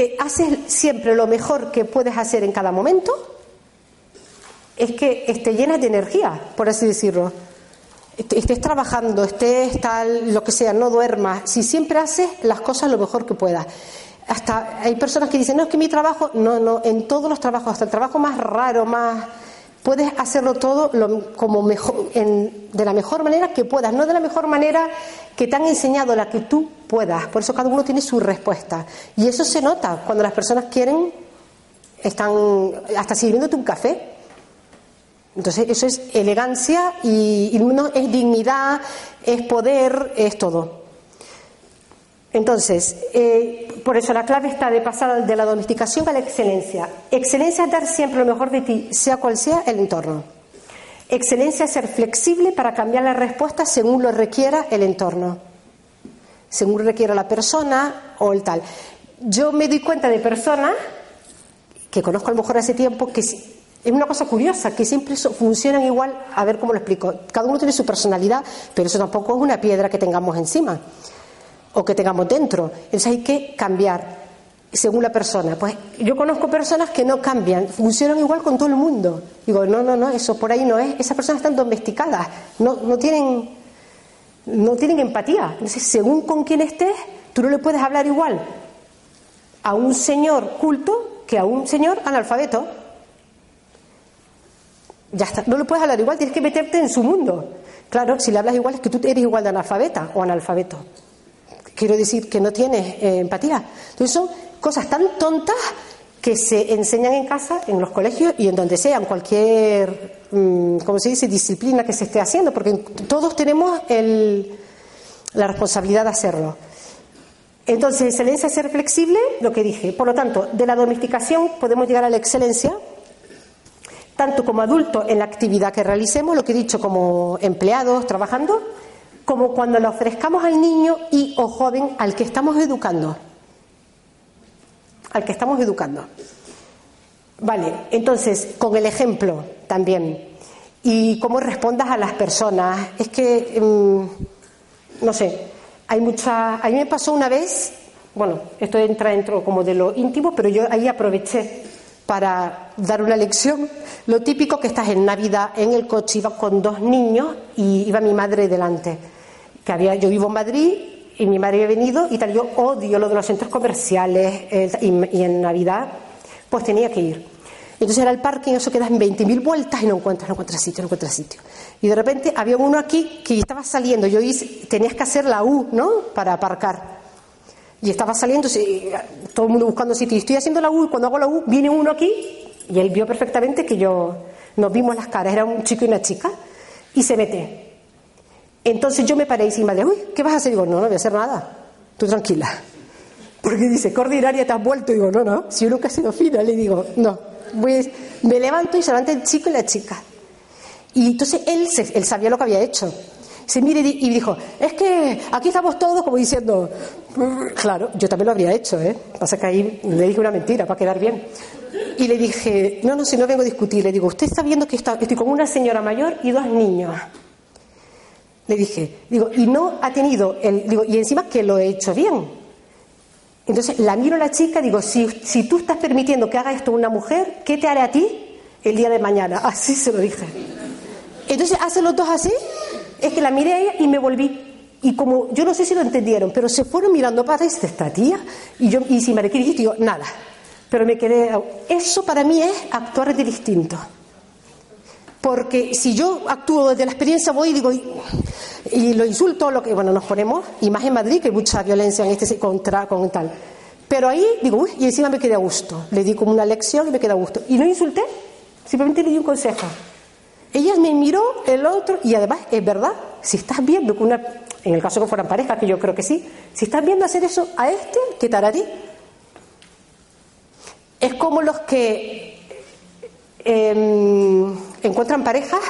te haces siempre lo mejor que puedes hacer en cada momento, es que estés llena de energía, por así decirlo. Estés trabajando, estés tal, lo que sea, no duermas. Si siempre haces las cosas lo mejor que puedas. Hasta hay personas que dicen, no, es que mi trabajo, no, no, en todos los trabajos, hasta el trabajo más raro, más puedes hacerlo todo como mejor, de la mejor manera que puedas, no de la mejor manera que te han enseñado, la que tú puedas. Por eso cada uno tiene su respuesta. Y eso se nota cuando las personas quieren, están hasta sirviéndote un café. Entonces eso es elegancia y, es dignidad, es poder, es todo. Entonces, eh, por eso la clave está de pasar de la domesticación a la excelencia. Excelencia es dar siempre lo mejor de ti, sea cual sea el entorno. Excelencia es ser flexible para cambiar la respuesta según lo requiera el entorno, según lo requiera la persona o el tal. Yo me doy cuenta de personas que conozco a lo mejor hace tiempo que es una cosa curiosa, que siempre funcionan igual, a ver cómo lo explico. Cada uno tiene su personalidad, pero eso tampoco es una piedra que tengamos encima o que tengamos dentro. Entonces hay que cambiar según la persona. Pues yo conozco personas que no cambian, funcionan igual con todo el mundo. Digo, no, no, no, eso por ahí no es. Esas personas están domesticadas, no, no, tienen, no tienen empatía. Entonces, según con quién estés, tú no le puedes hablar igual a un señor culto que a un señor analfabeto. Ya está. No lo puedes hablar igual, tienes que meterte en su mundo. Claro, si le hablas igual es que tú eres igual de analfabeta o analfabeto. Quiero decir que no tienes eh, empatía. Entonces son cosas tan tontas que se enseñan en casa, en los colegios y en donde sea, en cualquier, mm, ¿cómo se dice?, disciplina que se esté haciendo, porque todos tenemos la responsabilidad de hacerlo. Entonces, excelencia es ser flexible, lo que dije. Por lo tanto, de la domesticación podemos llegar a la excelencia, tanto como adultos en la actividad que realicemos, lo que he dicho, como empleados trabajando, como cuando le ofrezcamos al niño y o joven al que estamos educando al que estamos educando. Vale, entonces, con el ejemplo también. Y cómo respondas a las personas. Es que, mm, no sé, hay mucha. A mí me pasó una vez, bueno, esto entra dentro como de lo íntimo, pero yo ahí aproveché para dar una lección. Lo típico que estás en Navidad en el coche, iba con dos niños y iba mi madre delante. Que había, yo vivo en Madrid y mi madre había venido y tal. Yo odio lo de los centros comerciales y, en Navidad, pues tenía que ir. Entonces era el y eso quedas en 20.000 vueltas y no encuentras, no encuentras sitio, no encuentras sitio. Y de repente había uno aquí que estaba saliendo. Yo hice, tenías que hacer la U, ¿no? Para aparcar. Y estaba saliendo, todo el mundo buscando sitio. Y estoy haciendo la U y cuando hago la U viene uno aquí y él vio perfectamente que yo nos vimos las caras, era un chico y una chica, y se mete. Entonces yo me paré encima de, uy, ¿qué vas a hacer? Digo, no, no voy a hacer nada. Tú tranquila. Porque dice, ¿qué ordinaria te has vuelto? Digo, no, no, si yo nunca he sido fina. Le digo, no. Me levanto y se levanta el chico y la chica. Y entonces él, él sabía lo que había hecho. Se mire y dijo, es que aquí estamos todos como diciendo, claro, yo también lo habría hecho, ¿eh? Pasa que ahí le dije una mentira para quedar bien. Y le dije, no, no, si no vengo a discutir, le digo, usted está viendo que estoy con una señora mayor y dos niños. Le dije, digo, y no ha tenido, el, digo, y encima que lo he hecho bien. Entonces la miro a la chica, digo, si, si tú estás permitiendo que haga esto una mujer, ¿qué te haré a ti el día de mañana? Así se lo dije. Entonces, hace los dos así, es que la miré a ella y me volví. Y como, yo no sé si lo entendieron, pero se fueron mirando para esta tía, y yo, y si me requiere, digo, nada. Pero me quedé, eso para mí es actuar de distinto. Porque si yo actúo desde la experiencia, voy y digo, y, lo insulto, lo que, bueno, nos ponemos, y más en Madrid, que hay mucha violencia en este contra, con tal. Pero ahí digo, uy, y encima me quedé a gusto. Le di como una lección y me quedé a gusto. Y no insulté, simplemente le di un consejo. Ella me miró, el otro, y además, es verdad, si estás viendo que una, en el caso que fueran parejas, que yo creo que sí, si estás viendo hacer eso a este, ¿qué tal a ti? Es como los que Em, encuentran parejas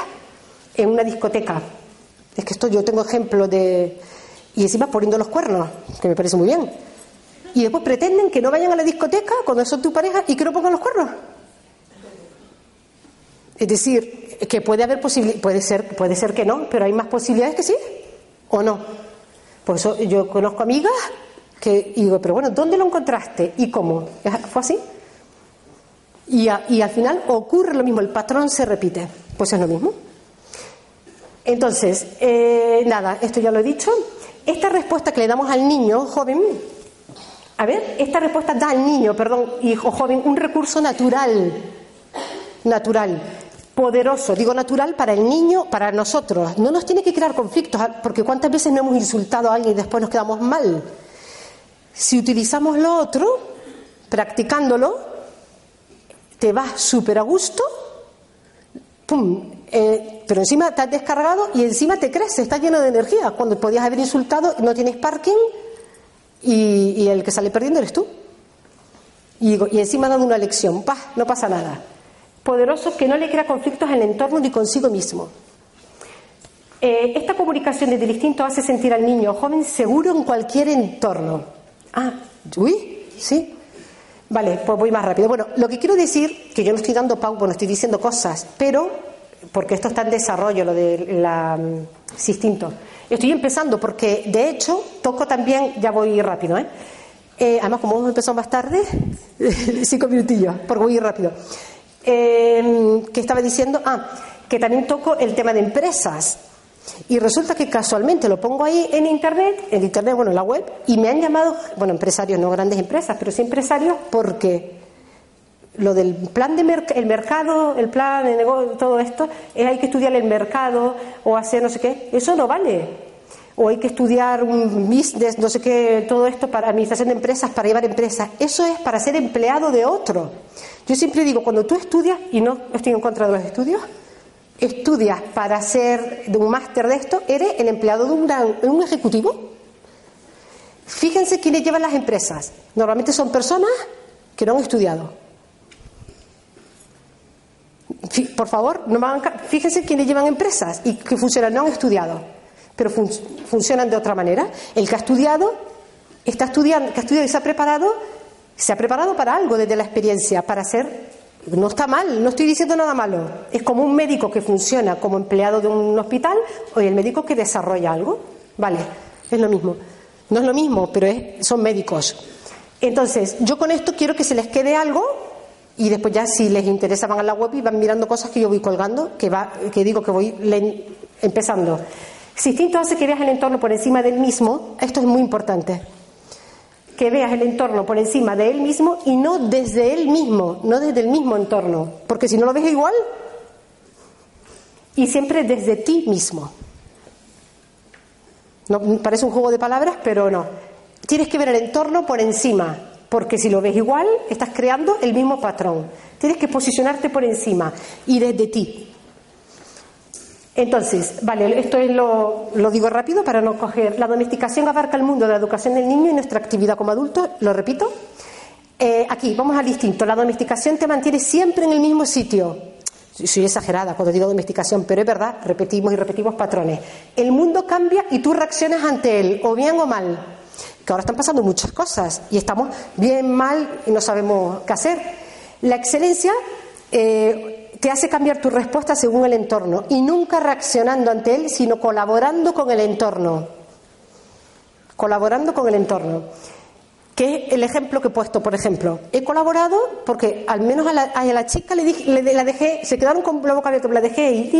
en una discoteca. Es que esto yo tengo ejemplo de. Y encima poniendo los cuernos, que me parece muy bien. Y después pretenden que no vayan a la discoteca cuando son tu pareja y que no pongan los cuernos. Es decir, que puede haber posibilidades, puede ser, puede ser que no, pero hay más posibilidades que sí, o no. Por eso yo conozco amigas que digo, pero bueno, ¿dónde lo encontraste y cómo? ¿Fue así? Y, al final ocurre lo mismo, el patrón se repite. Pues es lo mismo. Entonces, eh, nada, esto ya lo he dicho. Esta respuesta que le damos al niño joven, a ver, esta respuesta da al niño, perdón, hijo joven, un recurso natural, natural, poderoso, digo natural para el niño, para nosotros. No nos tiene que crear conflictos, porque cuántas veces no hemos insultado a alguien y después nos quedamos mal. Si utilizamos lo otro, practicándolo, te vas súper a gusto, eh, pero encima te has descargado y encima te crece, estás lleno de energía. Cuando podías haber insultado, no tienes parking y, el que sale perdiendo eres tú. Y, encima dando una lección, pa, no pasa nada. Poderoso que no le crea conflictos en el entorno ni consigo mismo. Eh, esta comunicación desde el instinto hace sentir al niño joven seguro en cualquier entorno. Ah, uy, sí. Vale, pues voy más rápido. Bueno, lo que quiero decir, que yo no estoy dando pauta, no estoy diciendo cosas, pero, porque esto está en desarrollo, lo del mm, instinto. Estoy empezando porque, de hecho, toco también, ya voy rápido, ¿eh? eh además, como hemos empezado más tarde, cinco minutillos, porque voy rápido. Eh, ¿Qué estaba diciendo? Ah, que también toco el tema de empresas. Y resulta que casualmente lo pongo ahí en internet, en internet, bueno, en la web, y me han llamado, bueno, empresarios, no grandes empresas, pero sí empresarios, porque lo del plan de el mercado, el plan de negocio, todo esto, es hay que estudiar el mercado o hacer no sé qué, eso no vale. O hay que estudiar un business, no sé qué, todo esto para administración de empresas, para llevar empresas. Eso es para ser empleado de otro. Yo siempre digo, cuando tú estudias, y no estoy en contra de los estudios, estudias para de un máster de esto, eres el empleado de un, un ejecutivo. Fíjense quiénes llevan las empresas. Normalmente son personas que no han estudiado por favor, no fíjense quiénes llevan empresas y que funcionan, no han estudiado, pero funcionan de otra manera. El que ha estudiado, está estudiando, que ha estudiado y se ha preparado, se ha preparado para algo desde la experiencia, para ser. No está mal, no estoy diciendo nada malo. Es como un médico que funciona como empleado de un hospital o el médico que desarrolla algo. Vale, es lo mismo. No es lo mismo, pero son médicos. Entonces, yo con esto quiero que se les quede algo y después ya si les interesa van a la web y van mirando cosas que yo voy colgando, que, va, que digo que voy empezando. Si instinto hace que veas el entorno por encima del mismo, esto es muy importante. Que veas el entorno por encima de él mismo y no desde él mismo, no desde el mismo entorno, porque si no lo ves igual, y siempre desde ti mismo. No, parece un juego de palabras, pero no. Tienes que ver el entorno por encima, porque si lo ves igual, estás creando el mismo patrón. Tienes que posicionarte por encima y desde ti. Entonces, vale, esto es lo, digo rápido para no coger. La domesticación abarca el mundo de la educación del niño y nuestra actividad como adulto. Lo repito. Eh, aquí, vamos al distinto. La domesticación te mantiene siempre en el mismo sitio. Soy exagerada cuando digo domesticación, pero es verdad, repetimos y repetimos patrones. El mundo cambia y tú reaccionas ante él, o bien o mal que ahora están pasando muchas cosas y estamos bien mal y no sabemos qué hacer. La excelencia eh, te hace cambiar tu respuesta según el entorno y nunca reaccionando ante él, sino colaborando con el entorno. Colaborando con el entorno. Que es el ejemplo que he puesto, por ejemplo. He colaborado porque al menos a la, chica le, dije, le, la dejé, se quedaron con la boca abierta, la dejé y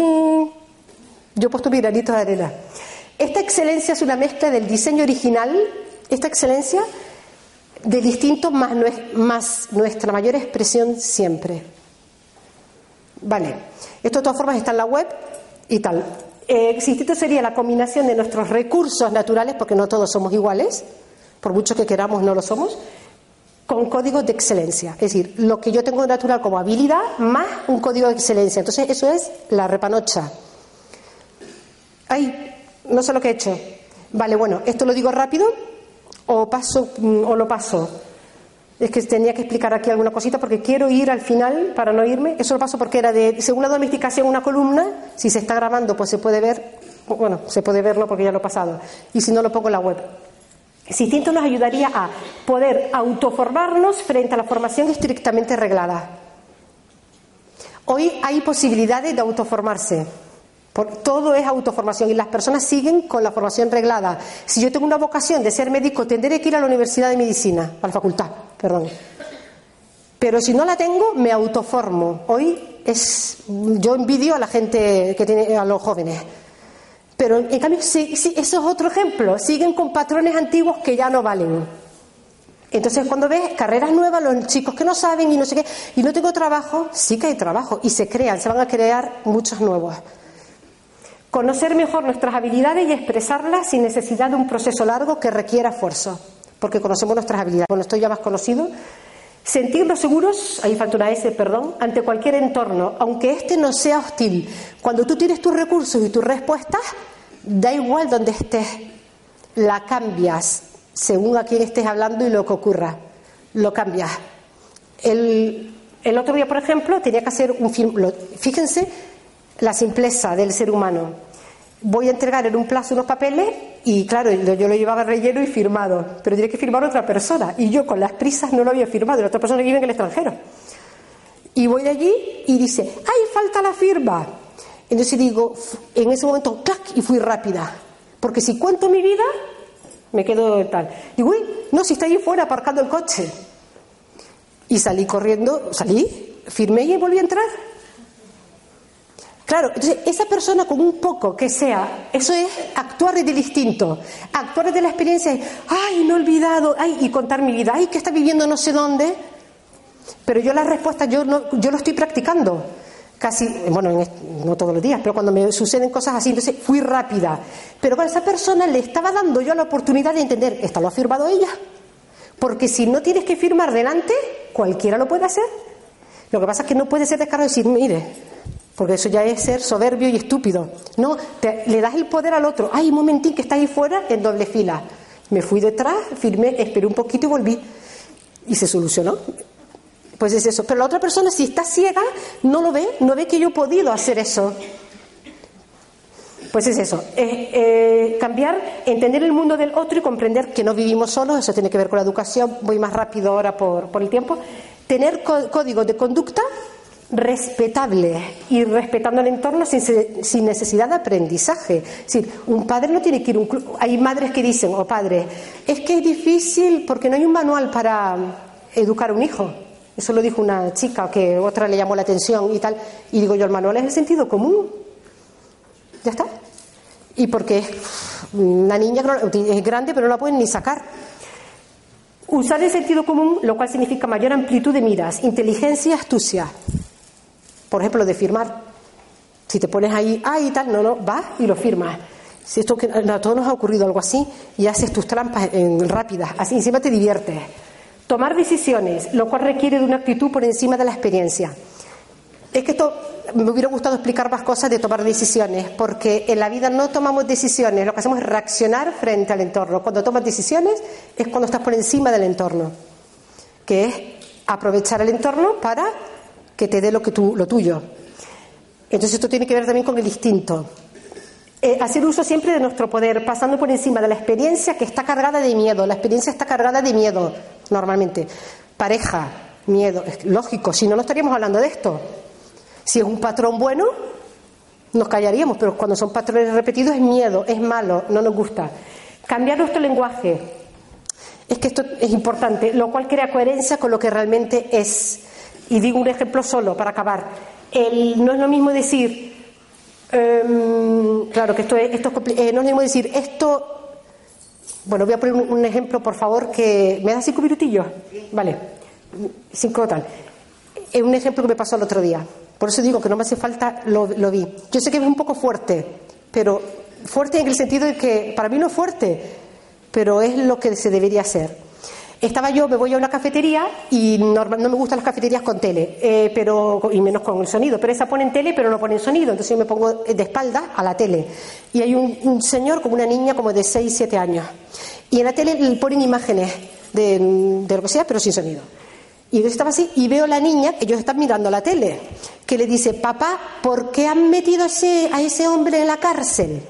yo he puesto mi de arena. Esta excelencia es una mezcla del diseño original esta excelencia de distinto más, más nuestra mayor expresión siempre. Vale, esto de todas formas está en la web y tal. Eh, distinto sería la combinación de nuestros recursos naturales, porque no todos somos iguales, por mucho que queramos no lo somos, con códigos de excelencia. Es decir, lo que yo tengo natural como habilidad más un código de excelencia. Entonces, eso es la repanocha. Ay, no sé lo que he hecho. Vale, bueno, esto lo digo rápido o paso mm, o lo paso. Es que tenía que explicar aquí alguna cosita porque quiero ir al final para no irme. Eso lo paso porque era de, según la domesticación, una columna. Si se está grabando, pues se puede ver. Bueno, se puede verlo porque ya lo he pasado. Y si no, lo pongo en la web. Sistinto nos ayudaría a poder autoformarnos frente a la formación estrictamente reglada. Hoy hay posibilidades de autoformarse todo es autoformación y las personas siguen con la formación reglada. Si yo tengo una vocación de ser médico, tendré que ir a la Universidad de Medicina, a la facultad, perdón. Pero si no la tengo, me autoformo. Hoy es, yo envidio a la gente que tiene, a los jóvenes. Pero en cambio, sí, eso es otro ejemplo. Siguen con patrones antiguos que ya no valen. Entonces, cuando ves carreras nuevas, los chicos que no saben y no sé qué, y no tengo trabajo, sí que hay trabajo y se crean, se van a crear muchos nuevos. Conocer mejor nuestras habilidades y expresarlas sin necesidad de un proceso largo que requiera esfuerzo, porque conocemos nuestras habilidades. Bueno, esto ya más conocido. Sentirnos seguros, ahí falta una S, perdón, ante cualquier entorno, aunque este no sea hostil. Cuando tú tienes tus recursos y tus respuestas, da igual donde estés, la cambias según a quién estés hablando y lo que ocurra. Lo cambias. El, el otro día, por ejemplo, tenía que hacer un film. Fíjense la simpleza del ser humano. Voy a entregar en un plazo unos papeles y claro, yo lo llevaba relleno y firmado, pero tiene que firmar otra persona y yo con las prisas no lo había firmado, la otra persona que vive en el extranjero. Y voy allí y dice, ¡ay, falta la firma! Entonces digo, en ese momento, ¡clac! y fui rápida. Porque si cuento mi vida, me quedo tal. Digo, uy, no, si está allí fuera aparcando el coche. Y salí corriendo, salí, firmé y volví a entrar. Claro, entonces esa persona con un poco que sea, eso es actuar desde el instinto, actuar desde la experiencia, ay, no he olvidado, ay, y contar mi vida, ay, que está viviendo no sé dónde. Pero yo la respuesta, yo, no, yo lo estoy practicando. Casi, bueno, no todos los días, pero cuando me suceden cosas así, entonces fui rápida. Pero con esa persona le estaba dando yo la oportunidad de entender, ¿esta lo ha firmado ella? Porque si no tienes que firmar delante, cualquiera lo puede hacer. Lo que pasa es que no puede ser descarado y decir, mire, porque eso ya es ser soberbio y estúpido. No, le das el poder al otro. Ay, un momentín que está ahí fuera en doble fila. Me fui detrás, firmé, esperé un poquito y volví. Y se solucionó. Pues es eso. Pero la otra persona, si está ciega, no lo ve, no ve que yo he podido hacer eso. Pues es eso, eh, cambiar, entender el mundo del otro y comprender que no vivimos solos, eso tiene que ver con la educación, voy más rápido ahora por, por el tiempo, tener códigos de conducta respetable y respetando el entorno sin, sin, necesidad de aprendizaje. Es decir, un padre no tiene que ir a un club. Hay madres que dicen, o padres, es que es difícil porque no hay un manual para educar a un hijo. Eso lo dijo una chica que otra le llamó la atención y tal. Y digo yo, el manual es el sentido común. Ya está. Y porque una niña es grande pero no la pueden ni sacar. Usar el sentido común, lo cual significa mayor amplitud de miras, inteligencia astucia. Por ejemplo, de firmar. Si te pones ahí, ah, y tal, no, no, vas y lo firmas. Si esto que a todos nos ha ocurrido algo así y haces tus trampas en, rápidas, así encima te diviertes. Tomar decisiones, lo cual requiere de una actitud por encima de la experiencia. Es que esto me hubiera gustado explicar más cosas de tomar decisiones, porque en la vida no tomamos decisiones, lo que hacemos es reaccionar frente al entorno. Cuando tomas decisiones es cuando estás por encima del entorno, que es aprovechar el entorno para que te dé lo, que tú, lo tuyo. Entonces esto tiene que ver también con el instinto. Eh, hacer uso siempre de nuestro poder, pasando por encima de la experiencia que está cargada de miedo. La experiencia está cargada de miedo, normalmente. Pareja, miedo. Es lógico, si no, no estaríamos hablando de esto. Si es un patrón bueno, nos callaríamos, pero cuando son patrones repetidos es miedo, es malo, no nos gusta. Cambiar nuestro lenguaje. Es que esto es importante, lo cual crea coherencia con lo que realmente es. Y digo un ejemplo solo para acabar. No es lo mismo decir, em, claro que esto es, esto eh, no es lo mismo decir esto. Bueno, voy a poner un, ejemplo, por favor, que. ¿Me da cinco minutillos? Vale, cinco tal. Es un ejemplo que me pasó el otro día. Por eso digo que no me hace falta, lo, lo vi. Yo sé que es un poco fuerte, pero fuerte en el sentido de que para mí no es fuerte, pero es lo que se debería hacer. Estaba yo, me voy a una cafetería y no me gustan las cafeterías con tele, eh, pero y menos con el sonido. Pero esa pone en tele, pero no pone en sonido. Entonces yo me pongo de espalda a la tele. Y hay un, señor como una niña como de 6, 7 años. Y en la tele le ponen imágenes de, de lo que sea, pero sin sonido. Y yo estaba así y veo a la niña, ellos están mirando la tele, que le dice, papá, ¿por qué han metido a ese hombre en la cárcel?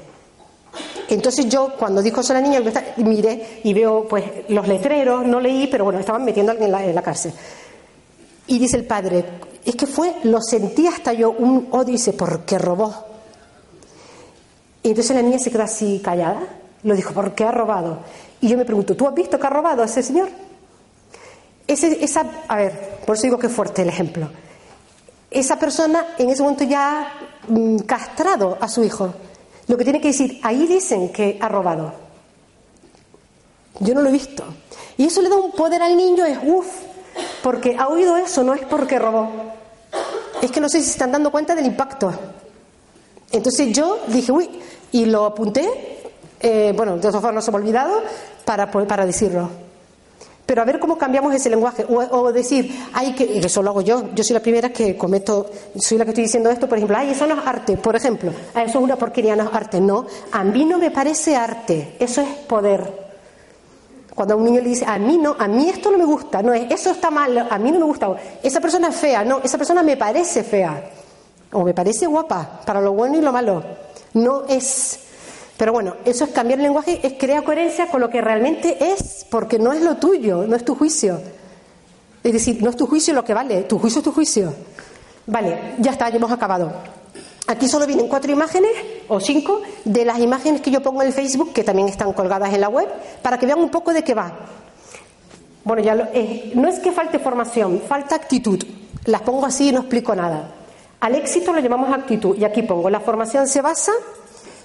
Entonces yo, cuando dijo eso a la niña, miré y veo pues los letreros, no leí, pero bueno, estaban metiendo a alguien en la, cárcel. Y dice el padre, es que fue, lo sentí hasta yo un odio, dice, ¿por qué robó? Y entonces la niña se queda así callada, lo dijo, ¿por qué ha robado? Y yo me pregunto, ¿tú has visto que ha robado a ese señor? Ese, esa, a ver, por eso digo que fuerte el ejemplo. Esa persona en ese momento ya ha mm, castrado a su hijo lo que tiene que decir, ahí dicen que ha robado. Yo no lo he visto. Y eso le da un poder al niño, es uff, porque ha oído eso, no es porque robó. Es que no sé si se están dando cuenta del impacto. Entonces yo dije, uy, y lo apunté, eh, bueno, de todas formas no se me ha olvidado, para, para decirlo. Pero a ver cómo cambiamos ese lenguaje. O, decir, ay, que eso lo hago yo. Yo soy la primera que cometo, soy la que estoy diciendo esto, por ejemplo, ay, eso no es arte, por ejemplo. Ay, eso es una porquería, no es arte. No, a mí no me parece arte. Eso es poder. Cuando a un niño le dice, a mí no, a mí esto no me gusta, no es, eso está mal, a mí no me gusta. Esa persona es fea, no, esa persona me parece fea. O me parece guapa, para lo bueno y lo malo. No es pero bueno, eso es cambiar el lenguaje, es crear coherencia con lo que realmente es, porque no es lo tuyo, no es tu juicio. Es decir, no es tu juicio lo que vale, tu juicio es tu juicio. Vale, ya está, ya hemos acabado. Aquí solo vienen cuatro imágenes o cinco de las imágenes que yo pongo en Facebook, que también están colgadas en la web, para que vean un poco de qué va. Bueno, ya eh, no es que falte formación, falta actitud. Las pongo así y no explico nada. Al éxito lo llamamos actitud. Y aquí pongo, la formación se basa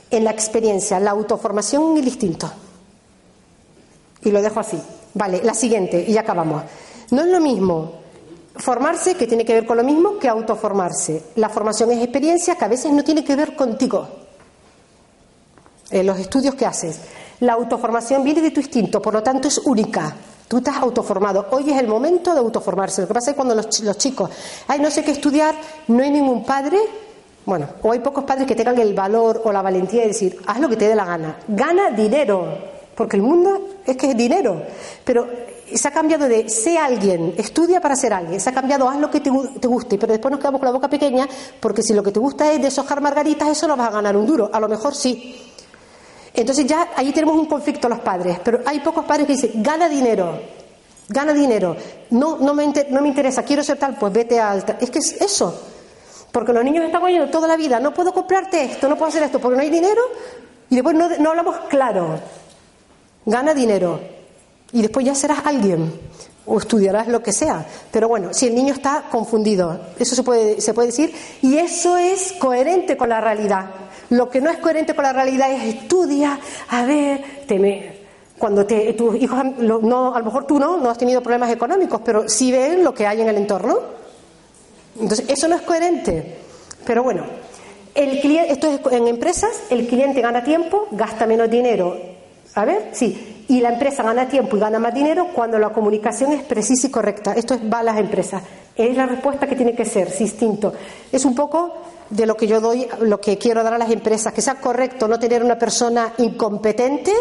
en la experiencia, la autoformación y el instinto. Y lo dejo así. Vale, la siguiente, y ya acabamos. No es lo mismo Formarse, que tiene que ver con lo mismo que autoformarse. La formación es experiencia que a veces no tiene que ver contigo. En los estudios que haces. La autoformación viene de tu instinto, por lo tanto es única. Tú estás autoformado. Hoy es el momento de autoformarse. Lo que pasa es cuando los, los chicos, ay, no sé qué estudiar, no hay ningún padre, bueno, o hay pocos padres que tengan el valor o la valentía de decir, haz lo que te dé la gana. Gana dinero, porque el mundo es que es dinero. Pero se ha cambiado de sé alguien, estudia para ser alguien, se ha cambiado haz lo que te, guste, pero después nos quedamos con la boca pequeña porque si lo que te gusta es deshojar margaritas, eso no vas a ganar un duro, a lo mejor sí. Entonces ya ahí tenemos un conflicto los padres, pero hay pocos padres que dicen, gana dinero, gana dinero, no, no, me, no me interesa, quiero ser tal, pues vete a alta. Es que es eso, porque los niños están oyendo toda la vida, no puedo comprarte esto, no puedo hacer esto, porque no hay dinero, y después no, hablamos claro, gana dinero, y después ya serás alguien o estudiarás lo que sea. Pero bueno, si el niño está confundido, eso se puede, se puede decir, y eso es coherente con la realidad. Lo que no es coherente con la realidad es estudia, a ver, teme. Cuando te, tus hijos, no, a lo mejor tú no, no has tenido problemas económicos, pero sí ven lo que hay en el entorno. Entonces, eso no es coherente. Pero bueno, el cliente, esto es en empresas, el cliente gana tiempo, gasta menos dinero. A ver, sí, y la empresa gana tiempo y gana más dinero cuando la comunicación es precisa y correcta. Esto es, va a las empresas. Es la respuesta que tiene que ser, distinto. Es un poco de lo que yo doy, lo que quiero dar a las empresas, que sea correcto no tener una persona incompetente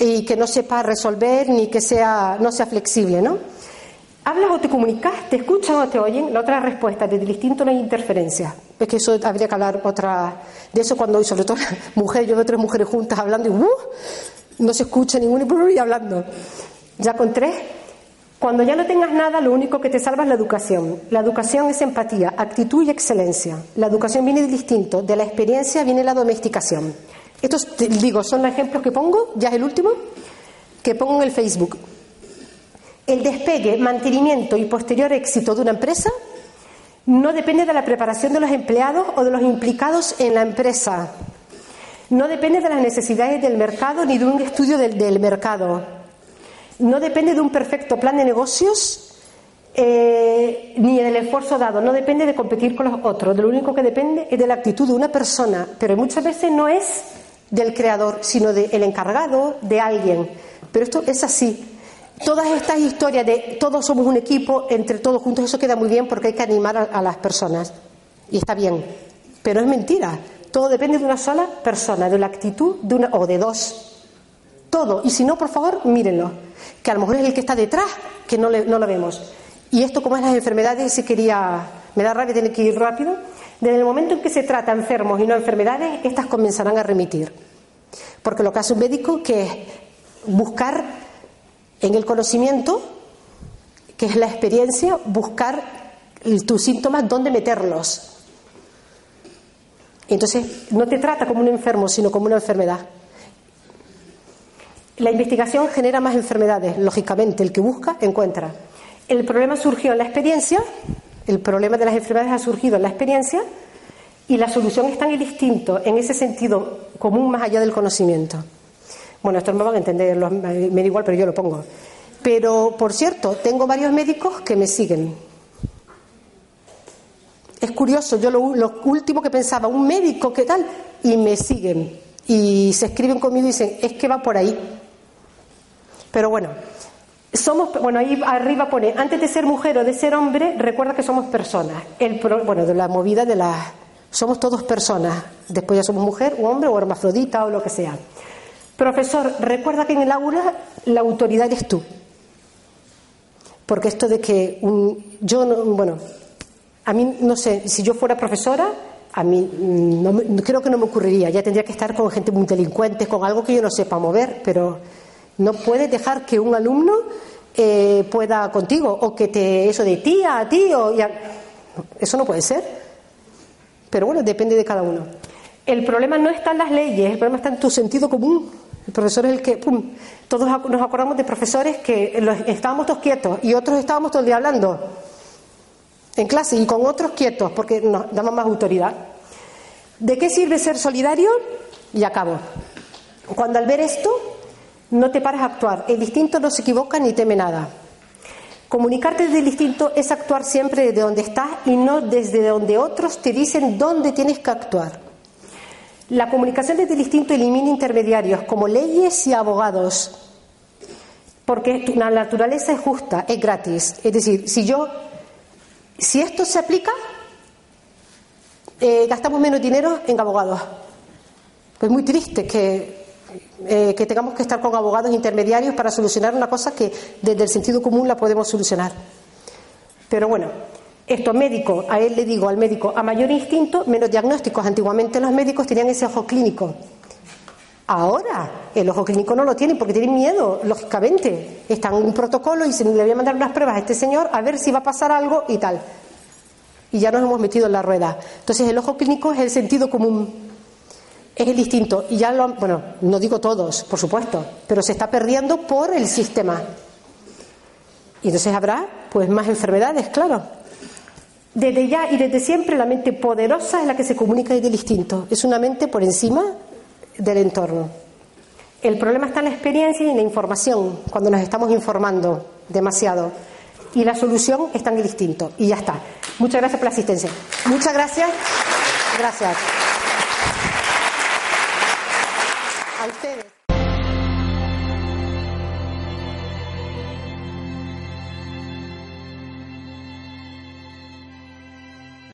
y que no sepa resolver ni que sea, no sea flexible, ¿no? ¿Hablas o te comunicas? ¿Te escuchan o te oyen? La otra respuesta, desde el instinto no hay interferencia. Es que eso habría que hablar otra de eso cuando, y sobre todo mujeres, yo veo tres mujeres juntas hablando y ¡uh! no se escucha ningún y hablando. Ya con tres. Cuando ya no tengas nada, lo único que te salva es la educación. La educación es empatía, actitud y excelencia. La educación viene del instinto, de la experiencia viene la domesticación. Estos, digo, son los ejemplos que pongo, ya es el último, que pongo en el Facebook. El despegue, mantenimiento y posterior éxito de una empresa no depende de la preparación de los empleados o de los implicados en la empresa. No depende de las necesidades del mercado ni de un estudio del, mercado. No depende de un perfecto plan de negocios eh, ni del esfuerzo dado. No depende de competir con los otros. De lo único que depende es de la actitud de una persona. Pero muchas veces no es del creador, sino del encargado, de alguien. Pero esto es así. Todas estas historias de todos somos un equipo, entre todos juntos, eso queda muy bien porque hay que animar a, las personas. Y está bien. Pero es mentira. Todo depende de una sola persona, de la actitud de una o de dos. Todo. Y si no, por favor, mírenlo. Que a lo mejor es el que está detrás, que no, no lo vemos. Y esto, como es las enfermedades, si quería. Me da rabia tener que ir rápido. Desde el momento en que se trata enfermos y no enfermedades, estas comenzarán a remitir. Porque lo que hace un médico que es buscar en el conocimiento, que es la experiencia, buscar tus síntomas, dónde meterlos. Entonces, no te trata como un enfermo, sino como una enfermedad. La investigación genera más enfermedades, lógicamente. El que busca, encuentra. El problema surgió en la experiencia, el problema de las enfermedades ha surgido en la experiencia y la solución está en el en ese sentido común más allá del conocimiento. Bueno, esto no me van a entender, me da igual, pero yo lo pongo. Pero, por cierto, tengo varios médicos que me siguen es curioso, yo lo, último que pensaba, un médico, ¿qué tal? Y me siguen y se escriben conmigo y dicen, es que va por ahí. Pero bueno, somos, bueno, ahí arriba pone, antes de ser mujer o de ser hombre, recuerda que somos personas. El bueno, de la movida de la, somos todos personas. Después ya somos mujer o hombre o hermafrodita o lo que sea. Profesor, recuerda que en el aula la autoridad eres tú. Porque esto de que un, yo, no, bueno, a mí, no sé, si yo fuera profesora, a mí mm, no, creo que no me ocurriría. Ya tendría que estar con gente muy delincuente, con algo que yo no sepa mover, pero no puedes dejar que un alumno eh, pueda contigo o que te eso de tía a ti o eso no puede ser. Pero bueno, depende de cada uno. El problema no está en las leyes, el problema está en tu sentido común. El profesor es el que, pum, todos nos acordamos de profesores que estábamos todos quietos y otros estábamos todo el día hablando en clase y con otros quietos, porque nos damos más autoridad. ¿De qué sirve ser solidario? Y acabo. Cuando al ver esto, no te pares a actuar. El instinto no se equivoca ni teme nada. Comunicarte desde el instinto es actuar siempre desde donde estás y no desde donde otros te dicen dónde tienes que actuar. La comunicación desde el instinto elimina intermediarios como leyes y abogados, porque la naturaleza es justa, es gratis. Es decir, si yo, si esto se aplica, eh, gastamos menos dinero en abogados. Pues muy triste que, eh, que tengamos que estar con abogados intermediarios para solucionar una cosa que desde el sentido común la podemos solucionar. Pero bueno, esto médico, a él le digo al médico, a mayor instinto, menos diagnósticos. Antiguamente los médicos tenían ese ojo clínico. Ahora el ojo clínico no lo tienen porque tienen miedo, lógicamente. Están en un protocolo y se le voy a mandar unas pruebas a este señor a ver si va a pasar algo y tal y ya nos hemos metido en la rueda. Entonces el ojo clínico es el sentido común, es el instinto. Y ya lo, bueno, no digo todos, por supuesto, pero se está perdiendo por el sistema. Y entonces habrá pues más enfermedades, claro. Desde ya y desde siempre la mente poderosa es la que se comunica desde el instinto. Es una mente por encima del entorno. El problema está en la experiencia y en la información, cuando nos estamos informando demasiado y la solución está en el instinto. Y ya está. Muchas gracias por la asistencia. Muchas gracias. Gracias.